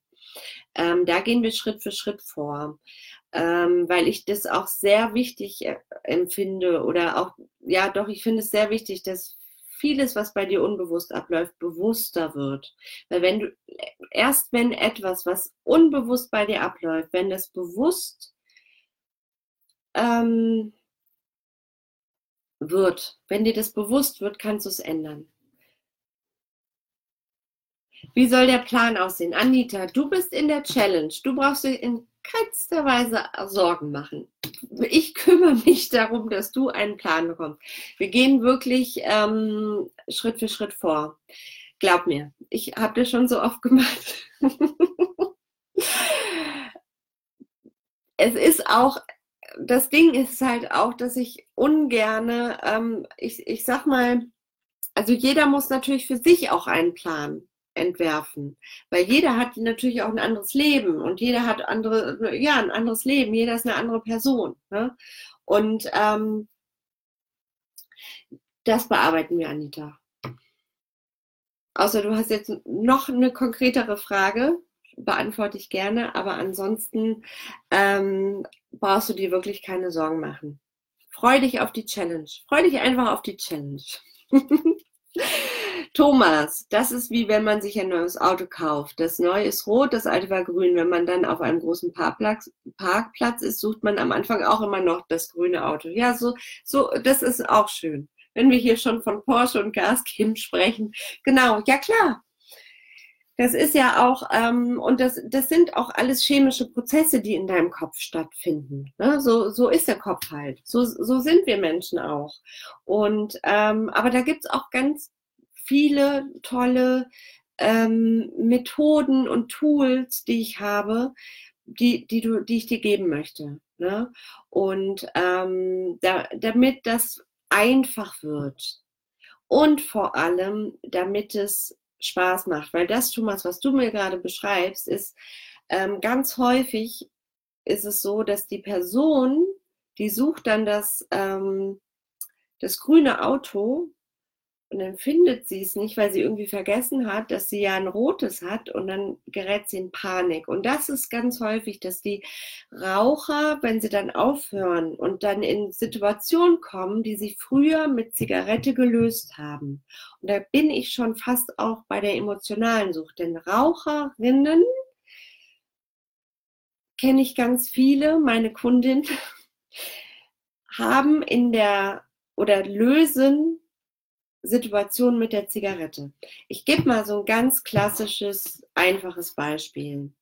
Ähm, da gehen wir Schritt für Schritt vor, ähm, weil ich das auch sehr wichtig äh, empfinde oder auch, ja doch, ich finde es sehr wichtig, dass vieles, was bei dir unbewusst abläuft, bewusster wird. Weil wenn du, erst wenn etwas, was unbewusst bei dir abläuft, wenn das bewusst ähm, wird, wenn dir das bewusst wird, kannst du es ändern. Wie soll der Plan aussehen? Anita, du bist in der Challenge. Du brauchst dir in keinster Weise Sorgen machen. Ich kümmere mich darum, dass du einen Plan bekommst. Wir gehen wirklich ähm, Schritt für Schritt vor. Glaub mir, ich habe das schon so oft gemacht. <laughs> es ist auch, das Ding ist halt auch, dass ich ungerne, ähm, ich, ich sag mal, also jeder muss natürlich für sich auch einen Plan entwerfen. Weil jeder hat natürlich auch ein anderes Leben und jeder hat andere, ja, ein anderes Leben, jeder ist eine andere Person. Ne? Und ähm, das bearbeiten wir, Anita. Außer du hast jetzt noch eine konkretere Frage. beantworte ich gerne, aber ansonsten ähm, brauchst du dir wirklich keine Sorgen machen. Freu dich auf die Challenge. Freu dich einfach auf die Challenge. <laughs> Thomas, das ist wie wenn man sich ein neues Auto kauft. Das neue ist rot, das alte war grün. Wenn man dann auf einem großen Parkplatz, Parkplatz ist, sucht man am Anfang auch immer noch das grüne Auto. Ja, so, so, das ist auch schön. Wenn wir hier schon von Porsche und Gas geben <laughs> sprechen. Genau, ja klar. Das ist ja auch, ähm, und das, das sind auch alles chemische Prozesse, die in deinem Kopf stattfinden. Ne? So, so ist der Kopf halt. So, so sind wir Menschen auch. Und ähm, aber da gibt's auch ganz viele tolle ähm, Methoden und Tools, die ich habe, die, die, du, die ich dir geben möchte. Ne? Und ähm, da, damit das einfach wird und vor allem, damit es Spaß macht. Weil das, Thomas, was du mir gerade beschreibst, ist ähm, ganz häufig ist es so, dass die Person, die sucht dann das, ähm, das grüne Auto und dann findet sie es nicht, weil sie irgendwie vergessen hat, dass sie ja ein rotes hat und dann gerät sie in Panik. Und das ist ganz häufig, dass die Raucher, wenn sie dann aufhören und dann in Situationen kommen, die sie früher mit Zigarette gelöst haben. Und da bin ich schon fast auch bei der emotionalen Sucht. Denn Raucherinnen kenne ich ganz viele, meine Kundin, <laughs> haben in der oder lösen Situation mit der Zigarette. Ich gebe mal so ein ganz klassisches, einfaches Beispiel.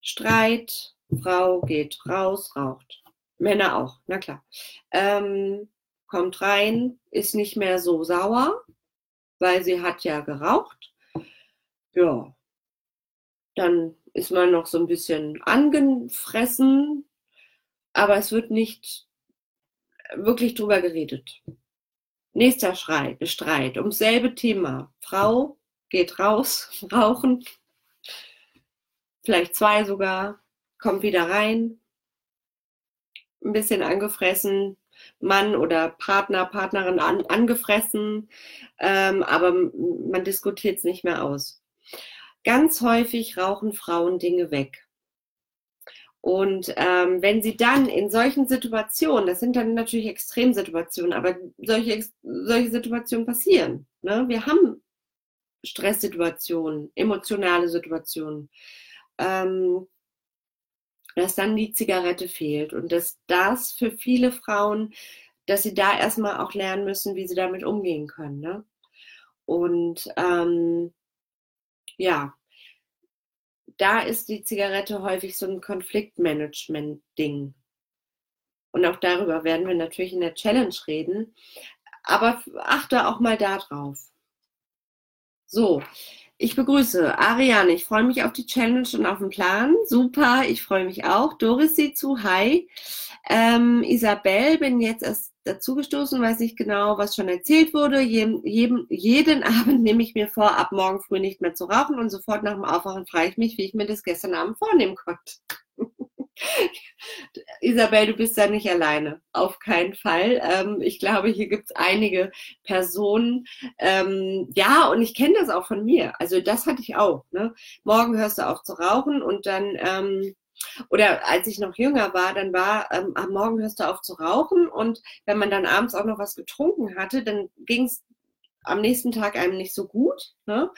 Streit, Frau geht raus, raucht. Männer auch, na klar. Ähm, kommt rein, ist nicht mehr so sauer, weil sie hat ja geraucht. Ja, dann ist man noch so ein bisschen angefressen, aber es wird nicht wirklich drüber geredet. Nächster Schrei, Streit ums selbe Thema. Frau geht raus, <laughs> rauchen, vielleicht zwei sogar, kommt wieder rein, ein bisschen angefressen, Mann oder Partner, Partnerin an, angefressen, ähm, aber man diskutiert es nicht mehr aus. Ganz häufig rauchen Frauen Dinge weg. Und ähm, wenn sie dann in solchen Situationen, das sind dann natürlich Extremsituationen, aber solche, solche Situationen passieren. Ne? Wir haben Stresssituationen, emotionale Situationen, ähm, dass dann die Zigarette fehlt und dass das für viele Frauen, dass sie da erstmal auch lernen müssen, wie sie damit umgehen können. Ne? Und ähm, ja, da ist die Zigarette häufig so ein Konfliktmanagement-Ding. Und auch darüber werden wir natürlich in der Challenge reden. Aber achte auch mal darauf. So, ich begrüße Ariane. Ich freue mich auf die Challenge und auf den Plan. Super, ich freue mich auch. Doris sieht zu. Hi. Ähm, Isabel, bin jetzt erst dazugestoßen, weiß nicht genau, was schon erzählt wurde. Jeden, jeden, <laughs> jeden Abend nehme ich mir vor, ab morgen früh nicht mehr zu rauchen und sofort nach dem Aufwachen frage ich mich, wie ich mir das gestern Abend vornehmen konnte. <laughs> Isabel, du bist da nicht alleine. Auf keinen Fall. Ähm, ich glaube, hier gibt es einige Personen. Ähm, ja, und ich kenne das auch von mir. Also das hatte ich auch. Ne? Morgen hörst du auf zu rauchen und dann ähm, oder als ich noch jünger war, dann war ähm, am Morgen hörst du auf zu rauchen und wenn man dann abends auch noch was getrunken hatte, dann ging es am nächsten Tag einem nicht so gut. Ne?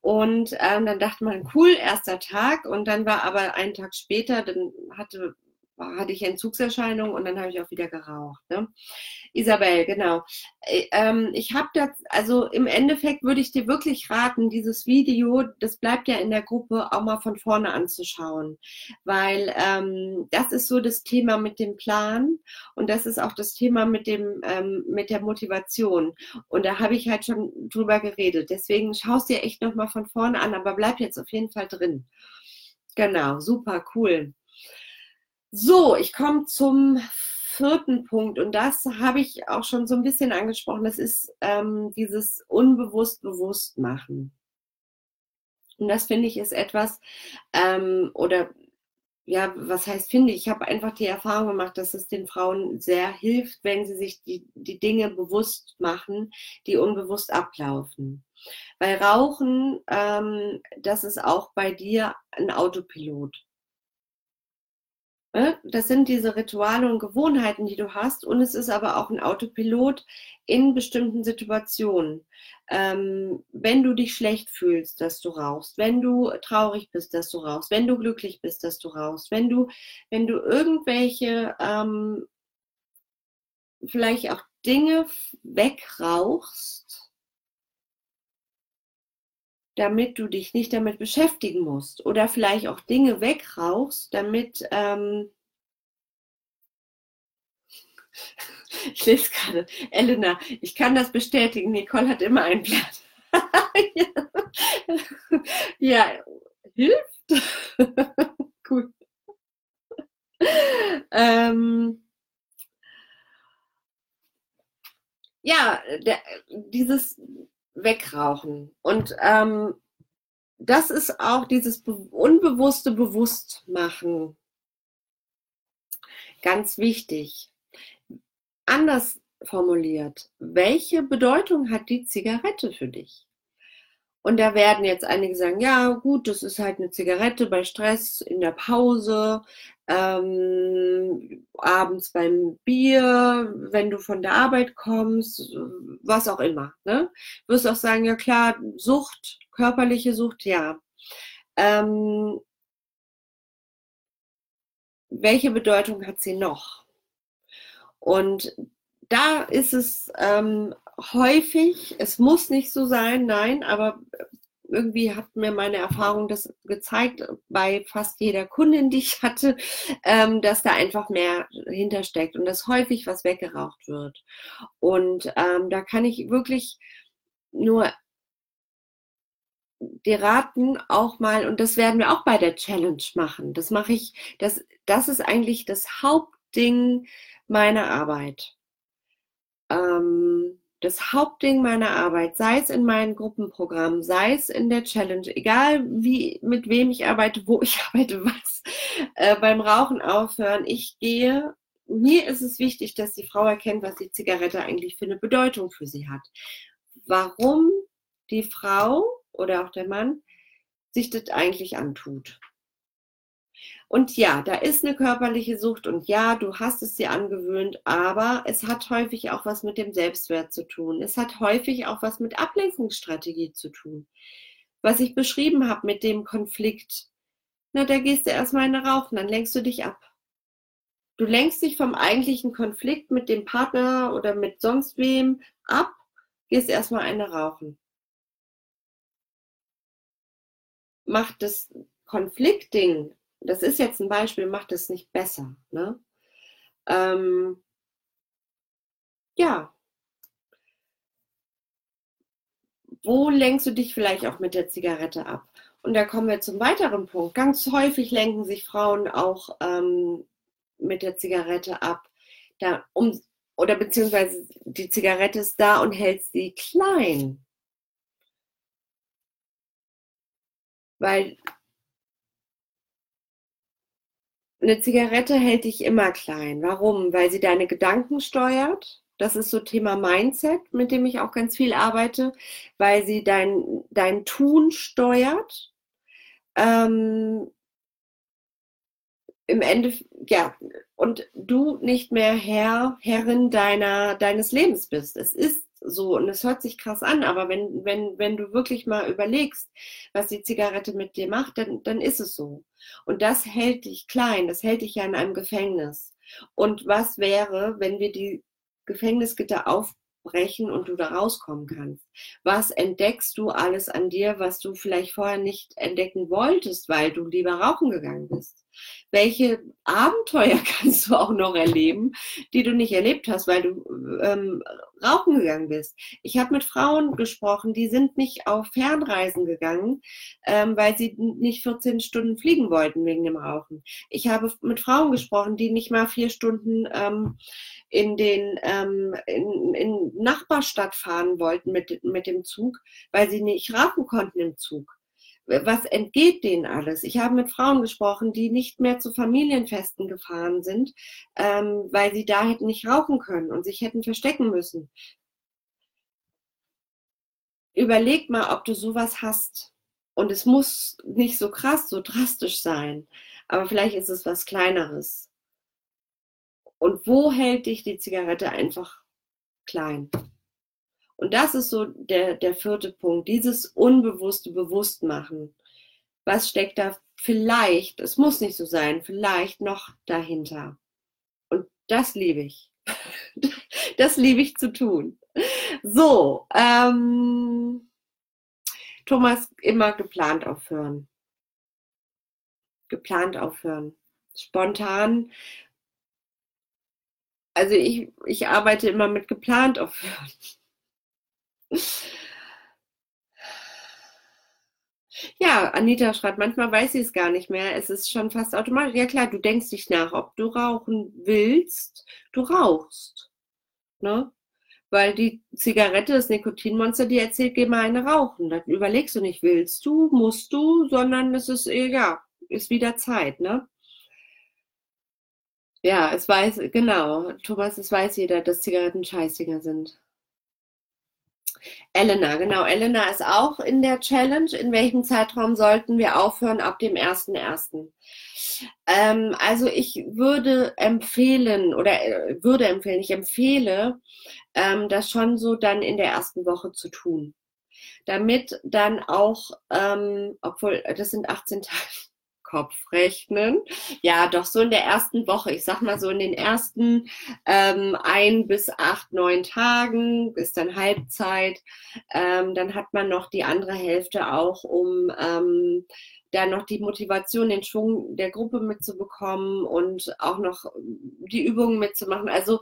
Und ähm, dann dachte man, cool, erster Tag. Und dann war aber einen Tag später, dann hatte hatte ich Entzugserscheinungen und dann habe ich auch wieder geraucht. Ne? Isabel, genau. Äh, ähm, ich habe das, also im Endeffekt würde ich dir wirklich raten, dieses Video, das bleibt ja in der Gruppe auch mal von vorne anzuschauen, weil ähm, das ist so das Thema mit dem Plan und das ist auch das Thema mit dem ähm, mit der Motivation und da habe ich halt schon drüber geredet. Deswegen schaust dir echt noch mal von vorne an, aber bleib jetzt auf jeden Fall drin. Genau, super cool. So, ich komme zum vierten Punkt und das habe ich auch schon so ein bisschen angesprochen. Das ist ähm, dieses unbewusst bewusst machen. Und das finde ich ist etwas ähm, oder ja, was heißt finde ich? Ich habe einfach die Erfahrung gemacht, dass es den Frauen sehr hilft, wenn sie sich die, die Dinge bewusst machen, die unbewusst ablaufen. Weil Rauchen, ähm, das ist auch bei dir ein Autopilot. Ne? Das sind diese Rituale und Gewohnheiten, die du hast. Und es ist aber auch ein Autopilot in bestimmten Situationen. Ähm, wenn du dich schlecht fühlst, dass du rauchst, wenn du traurig bist, dass du rauchst, wenn du glücklich bist, dass du rauchst, wenn du, wenn du irgendwelche ähm, vielleicht auch Dinge wegrauchst, damit du dich nicht damit beschäftigen musst oder vielleicht auch Dinge wegrauchst, damit ähm, <laughs> ich lese gerade, Elena, ich kann das bestätigen, Nicole hat immer ein Blatt. ja. <laughs> ja, hilft. <laughs> Gut. Ähm, ja, der, dieses wegrauchen. Und ähm, das ist auch dieses unbewusste Bewusstmachen ganz wichtig. Anders formuliert, welche Bedeutung hat die Zigarette für dich? Und da werden jetzt einige sagen, ja gut, das ist halt eine Zigarette bei Stress in der Pause, ähm, abends beim Bier, wenn du von der Arbeit kommst, was auch immer. Ne? Du wirst auch sagen, ja klar, Sucht, körperliche Sucht, ja. Ähm, welche Bedeutung hat sie noch? Und da ist es ähm, häufig, es muss nicht so sein, nein, aber irgendwie hat mir meine Erfahrung das gezeigt, bei fast jeder Kundin, die ich hatte, ähm, dass da einfach mehr hintersteckt und dass häufig was weggeraucht wird. Und ähm, da kann ich wirklich nur die raten auch mal, und das werden wir auch bei der Challenge machen. Das mache ich, das, das ist eigentlich das Hauptding meiner Arbeit. Ähm, das Hauptding meiner Arbeit, sei es in meinen Gruppenprogrammen, sei es in der Challenge, egal wie, mit wem ich arbeite, wo ich <laughs> arbeite, was, äh, beim Rauchen aufhören, ich gehe, mir ist es wichtig, dass die Frau erkennt, was die Zigarette eigentlich für eine Bedeutung für sie hat. Warum die Frau oder auch der Mann sich das eigentlich antut. Und ja, da ist eine körperliche Sucht und ja, du hast es dir angewöhnt, aber es hat häufig auch was mit dem Selbstwert zu tun. Es hat häufig auch was mit Ablenkungsstrategie zu tun. Was ich beschrieben habe mit dem Konflikt, na, da gehst du erstmal in eine Rauchen, dann lenkst du dich ab. Du lenkst dich vom eigentlichen Konflikt mit dem Partner oder mit sonst wem ab, gehst erstmal eine rauchen. Macht das Konfliktding das ist jetzt ein Beispiel, macht es nicht besser. Ne? Ähm, ja. Wo lenkst du dich vielleicht auch mit der Zigarette ab? Und da kommen wir zum weiteren Punkt. Ganz häufig lenken sich Frauen auch ähm, mit der Zigarette ab, da, um, oder beziehungsweise die Zigarette ist da und hält sie klein. Weil Eine Zigarette hält dich immer klein. Warum? Weil sie deine Gedanken steuert. Das ist so Thema Mindset, mit dem ich auch ganz viel arbeite, weil sie dein, dein Tun steuert. Ähm, Im Ende, ja, und du nicht mehr Herr, Herrin deiner, deines Lebens bist. Es ist so, und es hört sich krass an, aber wenn, wenn, wenn du wirklich mal überlegst, was die Zigarette mit dir macht, dann, dann ist es so. Und das hält dich klein, das hält dich ja in einem Gefängnis. Und was wäre, wenn wir die Gefängnisgitter aufbrechen und du da rauskommen kannst? Was entdeckst du alles an dir, was du vielleicht vorher nicht entdecken wolltest, weil du lieber rauchen gegangen bist? Welche Abenteuer <laughs> kannst du auch noch erleben, die du nicht erlebt hast, weil du ähm, rauchen gegangen bist. Ich habe mit Frauen gesprochen, die sind nicht auf Fernreisen gegangen, ähm, weil sie nicht 14 Stunden fliegen wollten wegen dem Rauchen. Ich habe mit Frauen gesprochen, die nicht mal vier Stunden ähm, in den ähm, in, in Nachbarstadt fahren wollten mit, mit dem Zug, weil sie nicht rauchen konnten im Zug was entgeht denen alles? Ich habe mit Frauen gesprochen, die nicht mehr zu Familienfesten gefahren sind, ähm, weil sie da hätten nicht rauchen können und sich hätten verstecken müssen. Überleg mal, ob du sowas hast. Und es muss nicht so krass, so drastisch sein, aber vielleicht ist es was Kleineres. Und wo hält dich die Zigarette einfach klein? Und das ist so der, der vierte Punkt, dieses unbewusste Bewusstmachen. Was steckt da vielleicht, es muss nicht so sein, vielleicht noch dahinter? Und das liebe ich. <laughs> Das liebe ich zu tun. So, ähm, Thomas, immer geplant aufhören. Geplant aufhören. Spontan. Also ich, ich arbeite immer mit geplant aufhören. Ja, Anita schreibt, manchmal weiß sie es gar nicht mehr. Es ist schon fast automatisch. Ja klar, du denkst dich nach, ob du rauchen willst, du rauchst. Ne? Weil die Zigarette, das Nikotinmonster, die erzählt, geh mal eine rauchen. Dann überlegst du nicht, willst du, musst du, sondern es ist, ja, ist wieder Zeit, ne? Ja, es weiß, genau, Thomas, es weiß jeder, dass Zigaretten Scheißdinger sind. Elena, genau. Elena ist auch in der Challenge. In welchem Zeitraum sollten wir aufhören? Ab dem 1.1. Ähm, also ich würde empfehlen oder äh, würde empfehlen, ich empfehle, ähm, das schon so dann in der ersten Woche zu tun. Damit dann auch, ähm, obwohl das sind 18 Tage, Kopfrechnen. Ja, doch so in der ersten Woche, ich sag mal so in den ersten ähm, ein bis acht, neun Tagen ist dann Halbzeit. Ähm, dann hat man noch die andere Hälfte auch, um ähm, da noch die Motivation, den Schwung der Gruppe mitzubekommen und auch noch die Übungen mitzumachen. Also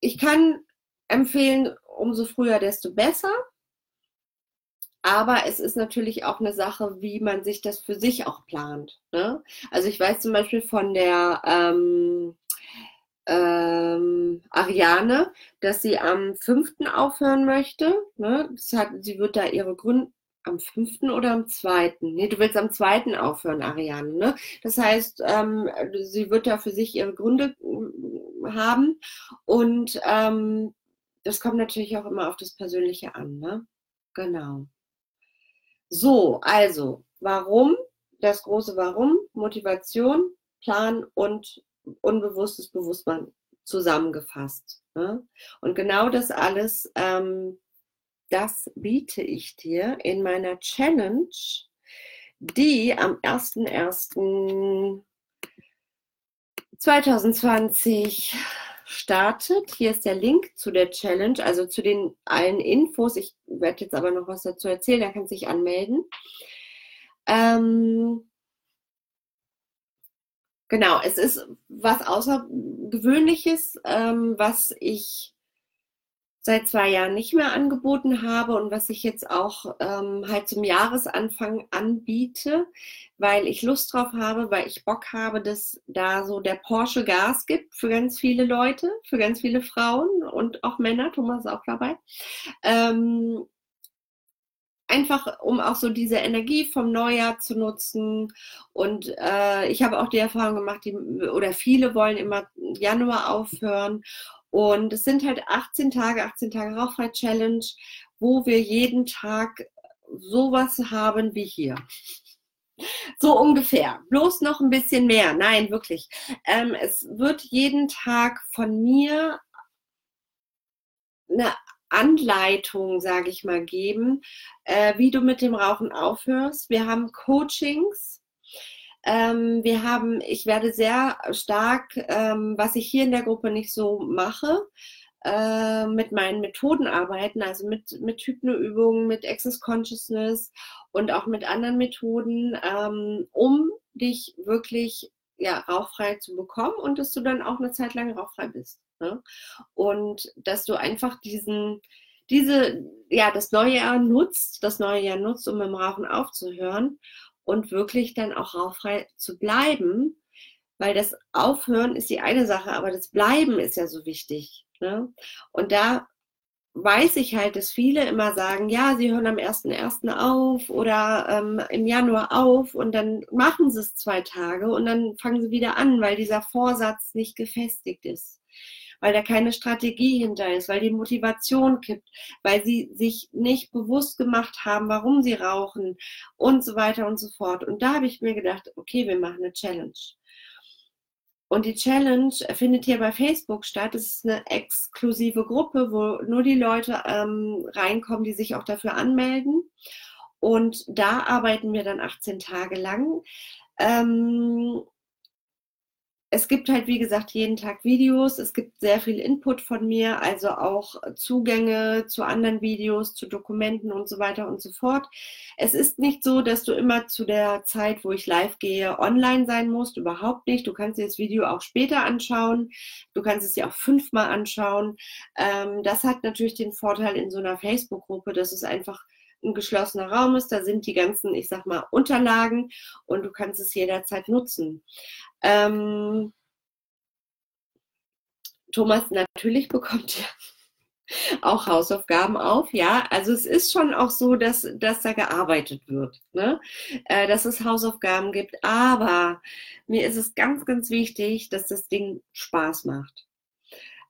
ich kann empfehlen, umso früher, desto besser. Aber es ist natürlich auch eine Sache, wie man sich das für sich auch plant. Ne? Also ich weiß zum Beispiel von der ähm, ähm, Ariane, dass sie am 5. aufhören möchte. Ne? Das hat, sie wird da ihre Gründe am 5. oder am 2.? Nee, du willst am 2. aufhören, Ariane. Ne? Das heißt, ähm, sie wird da für sich ihre Gründe äh, haben und ähm, das kommt natürlich auch immer auf das Persönliche an. Ne? Genau. So, also, warum? Das große Warum, Motivation, Plan und unbewusstes Bewusstsein zusammengefasst. Ne? Und genau das alles, ähm, das biete ich dir in meiner Challenge, die am 01.01.2020 startet. Hier ist der Link zu der Challenge, also zu den allen Infos. Ich werde jetzt aber noch was dazu erzählen, da kannst du dich anmelden. Ähm, genau, es ist was Außergewöhnliches, ähm, was ich seit zwei Jahren nicht mehr angeboten habe und was ich jetzt auch ähm, halt zum Jahresanfang anbiete, weil ich Lust drauf habe, weil ich Bock habe, dass da so der Porsche Gas gibt für ganz viele Leute, für ganz viele Frauen und auch Männer, Thomas ist auch dabei. Ähm, einfach um auch so diese Energie vom Neujahr zu nutzen. Und äh, ich habe auch die Erfahrung gemacht, die, oder viele wollen immer Januar aufhören. Und es sind halt 18 Tage, 18 Tage Rauchfrei-Challenge, wo wir jeden Tag sowas haben wie hier. So ungefähr. Bloß noch ein bisschen mehr. Nein, wirklich. Ähm, es wird jeden Tag von mir eine Anleitung, sage ich mal, geben, äh, wie du mit dem Rauchen aufhörst. Wir haben Coachings ähm, wir haben, ich werde sehr stark, ähm, was ich hier in der Gruppe nicht so mache, äh, mit meinen Methoden arbeiten, also mit, mit Hypnoübungen, mit Access Consciousness und auch mit anderen Methoden, ähm, um dich wirklich ja, rauchfrei zu bekommen und dass du dann auch eine Zeit lang rauchfrei bist. Ne? Und dass du einfach diesen, diese, ja, das neue Jahr nutzt, das neue Jahr nutzt, um dem Rauchen aufzuhören und wirklich dann auch rauchfrei zu bleiben, weil das Aufhören ist die eine Sache, aber das Bleiben ist ja so wichtig. Ne? Und da weiß ich halt, dass viele immer sagen, ja, sie hören am 1.1. auf oder ähm, im Januar auf und dann machen sie es zwei Tage und dann fangen sie wieder an, weil dieser Vorsatz nicht gefestigt ist, weil da keine Strategie hinter ist, weil die Motivation kippt, weil sie sich nicht bewusst gemacht haben, warum sie rauchen und so weiter und so fort. Und da habe ich mir gedacht, okay, wir machen eine Challenge. Und die Challenge findet hier bei Facebook statt. Es ist eine exklusive Gruppe, wo nur die Leute ähm, reinkommen, die sich auch dafür anmelden. Und da arbeiten wir dann 18 Tage lang. Ähm, es gibt halt, wie gesagt, jeden Tag Videos. Es gibt sehr viel Input von mir, also auch Zugänge zu anderen Videos, zu Dokumenten und so weiter und so fort. Es ist nicht so, dass du immer zu der Zeit, wo ich live gehe, online sein musst. Überhaupt nicht. Du kannst dir das Video auch später anschauen. Du kannst es dir auch fünfmal anschauen. Ähm, das hat natürlich den Vorteil in so einer Facebook-Gruppe, dass es einfach ein geschlossener Raum ist. Da sind die ganzen, ich sag mal, Unterlagen und du kannst es jederzeit nutzen. Ähm, Thomas, natürlich bekommt ihr <laughs> auch Hausaufgaben auf, ja. Also es ist schon auch so, dass, dass da gearbeitet wird, ne? Äh, dass es Hausaufgaben gibt. Aber mir ist es ganz, ganz wichtig, dass das Ding Spaß macht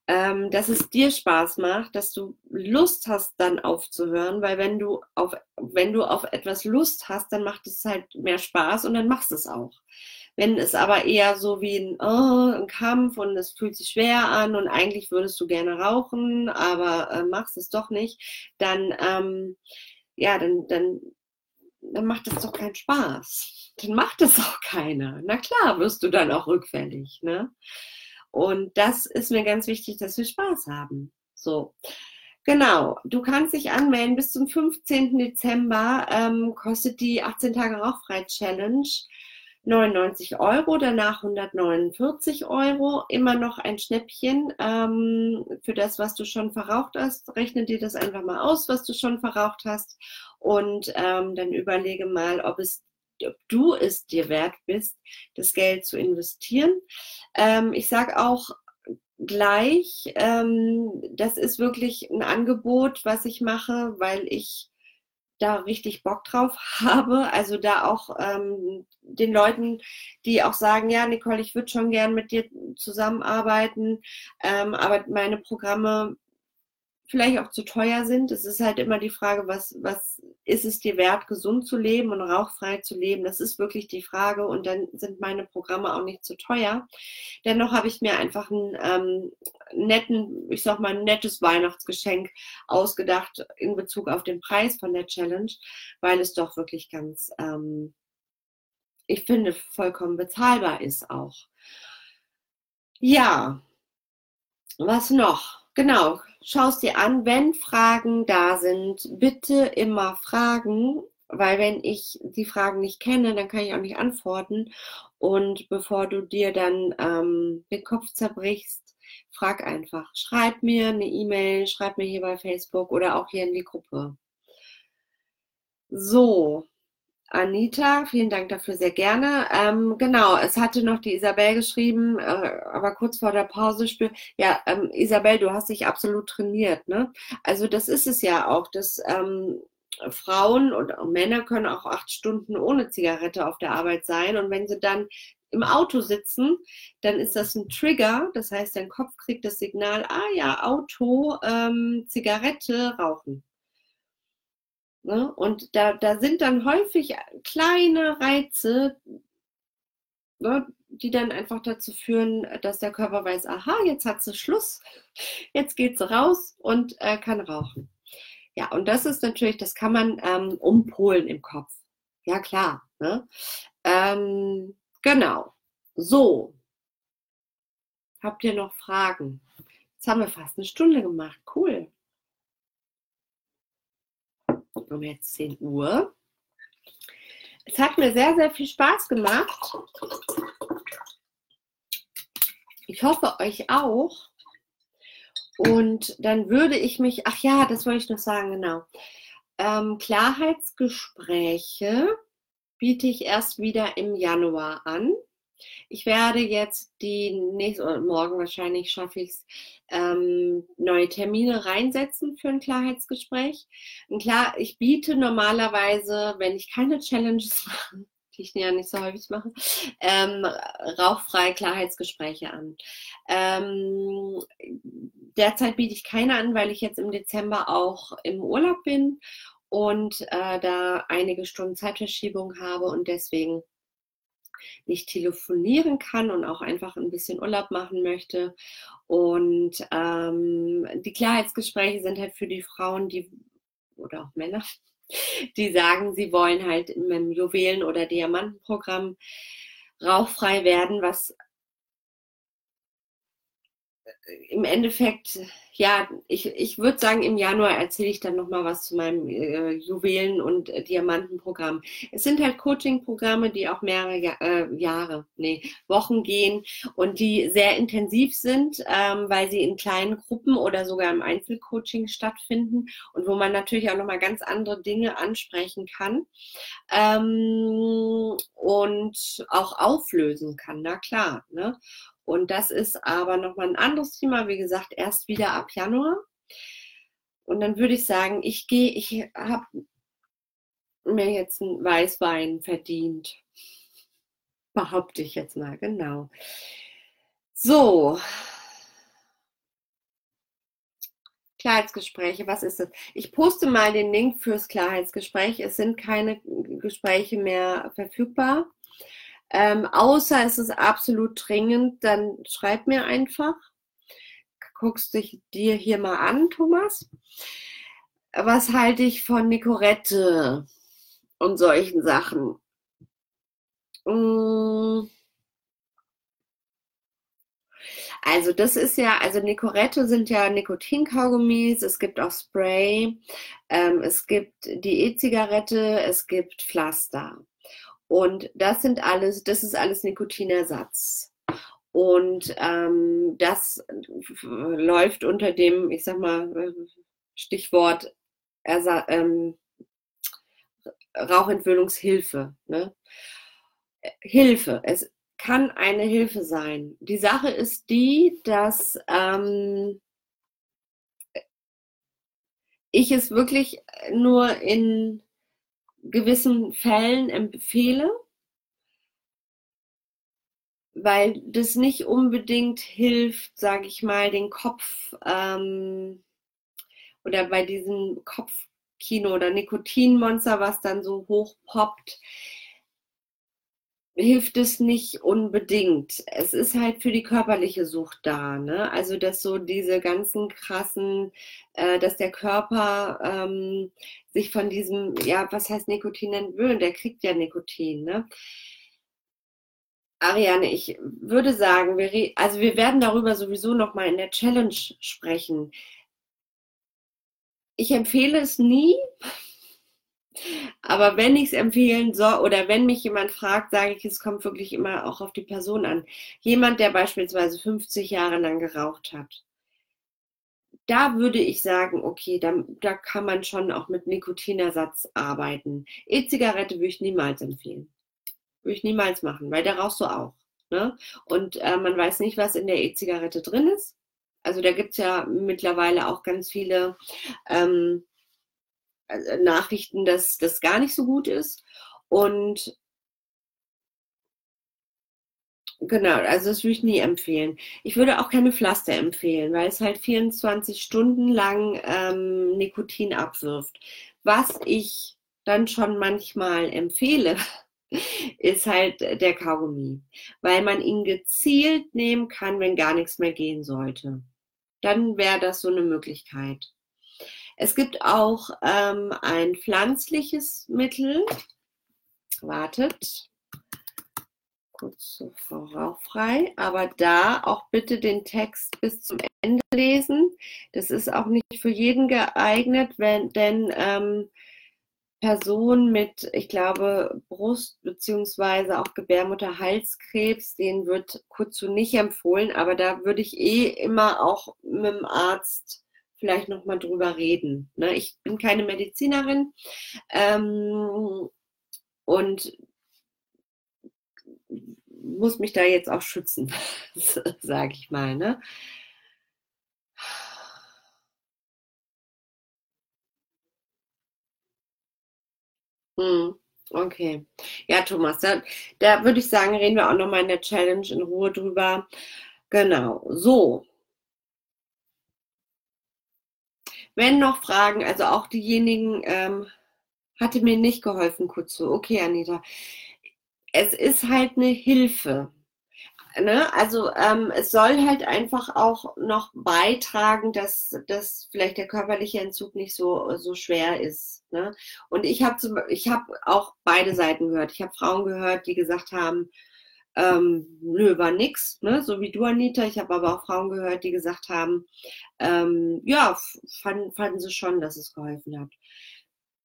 ähm, dass es dir Spaß macht, dass du Lust hast, dann aufzuhören, weil wenn du auf, wenn du auf etwas Lust hast, dann macht es halt mehr Spaß und dann machst du es auch. Wenn es aber eher so wie ein, oh, ein Kampf und es fühlt sich schwer an und eigentlich würdest du gerne rauchen, aber äh, machst es doch nicht, dann, ähm, ja, dann, dann, dann macht es doch keinen Spaß. Dann macht es auch keiner. Na klar, wirst du dann auch rückfällig, ne? Und das ist mir ganz wichtig, dass wir Spaß haben. So. Genau, du kannst dich anmelden bis zum 15. Dezember, ähm, kostet die 18 Tage Rauchfrei Challenge 99 Euro, danach 149 Euro, immer noch ein Schnäppchen ähm, für das, was du schon verraucht hast. Rechne dir das einfach mal aus, was du schon verraucht hast und ähm, dann überlege mal, ob es ob du es dir wert bist, das Geld zu investieren. Ähm, ich sage auch gleich, ähm, das ist wirklich ein Angebot, was ich mache, weil ich da richtig Bock drauf <laughs> habe. Also da auch ähm, den Leuten, die auch sagen, ja, Nicole, ich würde schon gern mit dir zusammenarbeiten, ähm, aber meine Programme vielleicht auch zu teuer sind. Es ist halt immer die Frage, was, was ist es dir wert, gesund zu leben und rauchfrei zu leben? Das ist wirklich die Frage und dann sind meine Programme auch nicht zu teuer. Dennoch habe ich mir einfach einen ähm, netten, ich sag mal, ein nettes Weihnachtsgeschenk ausgedacht in Bezug auf den Preis von der Challenge, weil es doch wirklich ganz, ähm, ich finde, vollkommen bezahlbar ist auch. Ja, was noch? Genau, schaust dir an, wenn Fragen da sind, bitte immer fragen, weil wenn ich die Fragen nicht kenne, dann kann ich auch nicht antworten. Und bevor du dir dann ähm, den Kopf zerbrichst, frag einfach. Schreib mir eine E-Mail, schreib mir hier bei Facebook oder auch hier in die Gruppe. So, Anita, vielen Dank dafür sehr gerne. Ähm, genau, es hatte noch die Isabel geschrieben, äh, aber kurz vor der Pause spürt, ja, ähm, Isabel, du hast dich absolut trainiert, ne? Also das ist es ja auch, dass ähm, Frauen und Männer können auch acht Stunden ohne Zigarette auf der Arbeit sein und wenn sie dann im Auto sitzen, dann ist das ein Trigger, das heißt, dein Kopf kriegt das Signal, ah ja, Auto, ähm, Zigarette, Rauchen. Ne? Und da, da sind dann häufig kleine Reize, ne, die dann einfach dazu führen, dass der Körper weiß, aha, jetzt hat sie Schluss, <laughs> jetzt geht sie raus und äh, kann rauchen. Ja, und das ist natürlich, das kann man ähm, umpolen im Kopf. Ja, klar. Ne? Ähm, genau. So. Habt ihr noch Fragen? Jetzt haben wir fast eine Stunde gemacht. Cool um jetzt 10 Uhr. Es hat mir sehr, sehr viel Spaß gemacht. Ich hoffe euch auch. Und dann würde ich mich, ach ja, das wollte ich noch sagen, genau. Ähm, Klarheitsgespräche biete ich erst wieder im Januar an. Ich werde jetzt die nächste, oder morgen wahrscheinlich schaffe ich es, ähm, neue Termine reinsetzen für ein Klarheitsgespräch. Und klar, ich biete normalerweise, wenn ich keine Challenges <laughs> mache, die ich ja nicht so häufig mache, ähm, rauchfreie Klarheitsgespräche an. Ähm, derzeit biete ich keine an, weil ich jetzt im Dezember auch im Urlaub bin und äh, da einige Stunden Zeitverschiebung habe und deswegen nicht telefonieren kann und auch einfach ein bisschen Urlaub machen möchte. Und ähm, die Klarheitsgespräche sind halt für die Frauen, die oder auch Männer, <laughs> die sagen, sie wollen halt im Juwelen- oder Diamantenprogramm rauchfrei werden, was im Endeffekt ja, ich, ich würde sagen, im Januar erzähle ich dann nochmal was zu meinem äh, Juwelen- und äh, Diamantenprogramm. Es sind halt Coaching-Programme, die auch mehrere ja äh, Jahre, nee, Wochen gehen und die sehr intensiv sind, ähm, weil sie in kleinen Gruppen oder sogar im Einzelcoaching stattfinden und wo man natürlich auch nochmal ganz andere Dinge ansprechen kann ähm, und auch auflösen kann, na klar. Ne? Und das ist aber nochmal ein anderes Thema, wie gesagt, erst wieder ab Januar. Und dann würde ich sagen, ich gehe, ich habe mir jetzt einen Weißwein verdient. Behaupte ich jetzt mal, genau. So. Klarheitsgespräche, was ist das? Ich poste mal den Link fürs Klarheitsgespräch. Es sind keine Gespräche mehr verfügbar. Ähm, außer es ist absolut dringend, dann schreib mir einfach. Guckst dich dir hier mal an, Thomas. Was halte ich von Nicorette und solchen Sachen? Mm. Also das ist ja, also Nicorette sind ja Nikotinkaugummis, es gibt auch Spray, ähm, es gibt die E-Zigarette, es gibt Pflaster. Und das sind alles, das ist alles Nikotinersatz. Und ähm, das läuft unter dem, ich sag mal, Stichwort Ersa ähm, Rauchentwöhnungshilfe. Ne? Hilfe. Es kann eine Hilfe sein. Die Sache ist die, dass ähm, ich es wirklich nur in gewissen Fällen empfehle, weil das nicht unbedingt hilft, sage ich mal, den Kopf ähm, oder bei diesem Kopfkino oder Nikotinmonster, was dann so hoch poppt, hilft es nicht unbedingt. Es ist halt für die körperliche Sucht da. Ne? Also, dass so diese ganzen krassen, äh, dass der Körper ähm, sich von diesem, ja, was heißt Nikotin entwöhnt? Der kriegt ja Nikotin. Ne? Ariane, ich würde sagen, wir, also wir werden darüber sowieso noch mal in der Challenge sprechen. Ich empfehle es nie, aber wenn ich es empfehlen soll oder wenn mich jemand fragt, sage ich, es kommt wirklich immer auch auf die Person an. Jemand, der beispielsweise 50 Jahre lang geraucht hat, da würde ich sagen, okay, da, da kann man schon auch mit Nikotinersatz arbeiten. E-Zigarette würde ich niemals empfehlen. Würde ich niemals machen, weil da rauchst du auch. Ne? Und äh, man weiß nicht, was in der E-Zigarette drin ist. Also da gibt es ja mittlerweile auch ganz viele ähm, äh, Nachrichten, dass das gar nicht so gut ist. Und genau, also das würde ich nie empfehlen. Ich würde auch keine Pflaster empfehlen, weil es halt 24 Stunden lang ähm, Nikotin abwirft. Was ich dann schon manchmal empfehle, <laughs> ist halt der Kaugummi, weil man ihn gezielt nehmen kann, wenn gar nichts mehr gehen sollte. Dann wäre das so eine Möglichkeit. Es gibt auch ähm, ein pflanzliches Mittel. Wartet. Kurz rauchfrei. Aber da auch bitte den Text bis zum Ende lesen. Das ist auch nicht für jeden geeignet, wenn, denn ähm, Personen mit, ich glaube, Brust- bzw. auch Gebärmutterhalskrebs, denen wird Kutsu nicht empfohlen, aber da würde ich eh immer auch mit dem Arzt vielleicht nochmal drüber reden. Ne? Ich bin keine Medizinerin ähm, und muss mich da jetzt auch schützen, <laughs> sage ich mal. Ne? Hm, okay. Ja, Thomas, da, da würde ich sagen, reden wir auch nochmal in der Challenge in Ruhe drüber. Genau, so. Wenn noch Fragen, also auch diejenigen, ähm, hatte mir nicht geholfen, kurz so, okay, Anita. Es ist halt eine Hilfe. Ne? Also ähm, es soll halt einfach auch noch beitragen, dass, dass vielleicht der körperliche Entzug nicht so, so schwer ist. Ne? Und ich habe hab auch beide Seiten gehört. Ich habe Frauen gehört, die gesagt haben, ähm, nö, war nix, ne? so wie du, Anita. Ich habe aber auch Frauen gehört, die gesagt haben, ähm, ja, fanden, fanden sie schon, dass es geholfen hat.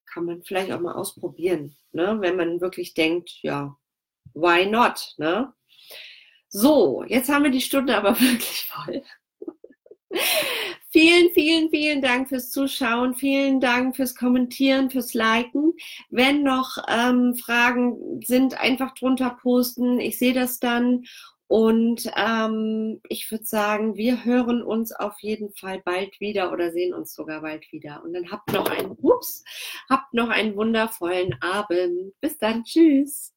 Kann man vielleicht auch mal ausprobieren, ne? wenn man wirklich denkt, ja, why not? Ne? So, jetzt haben wir die Stunde aber <laughs> wirklich voll. Vielen, vielen, vielen Dank fürs Zuschauen. Vielen Dank fürs Kommentieren, fürs Liken. Wenn noch ähm, Fragen sind, einfach drunter posten. Ich sehe das dann. Und ähm, ich würde sagen, wir hören uns auf jeden Fall bald wieder oder sehen uns sogar bald wieder. Und dann habt noch einen, ups, habt noch einen wundervollen Abend. Bis dann. Tschüss.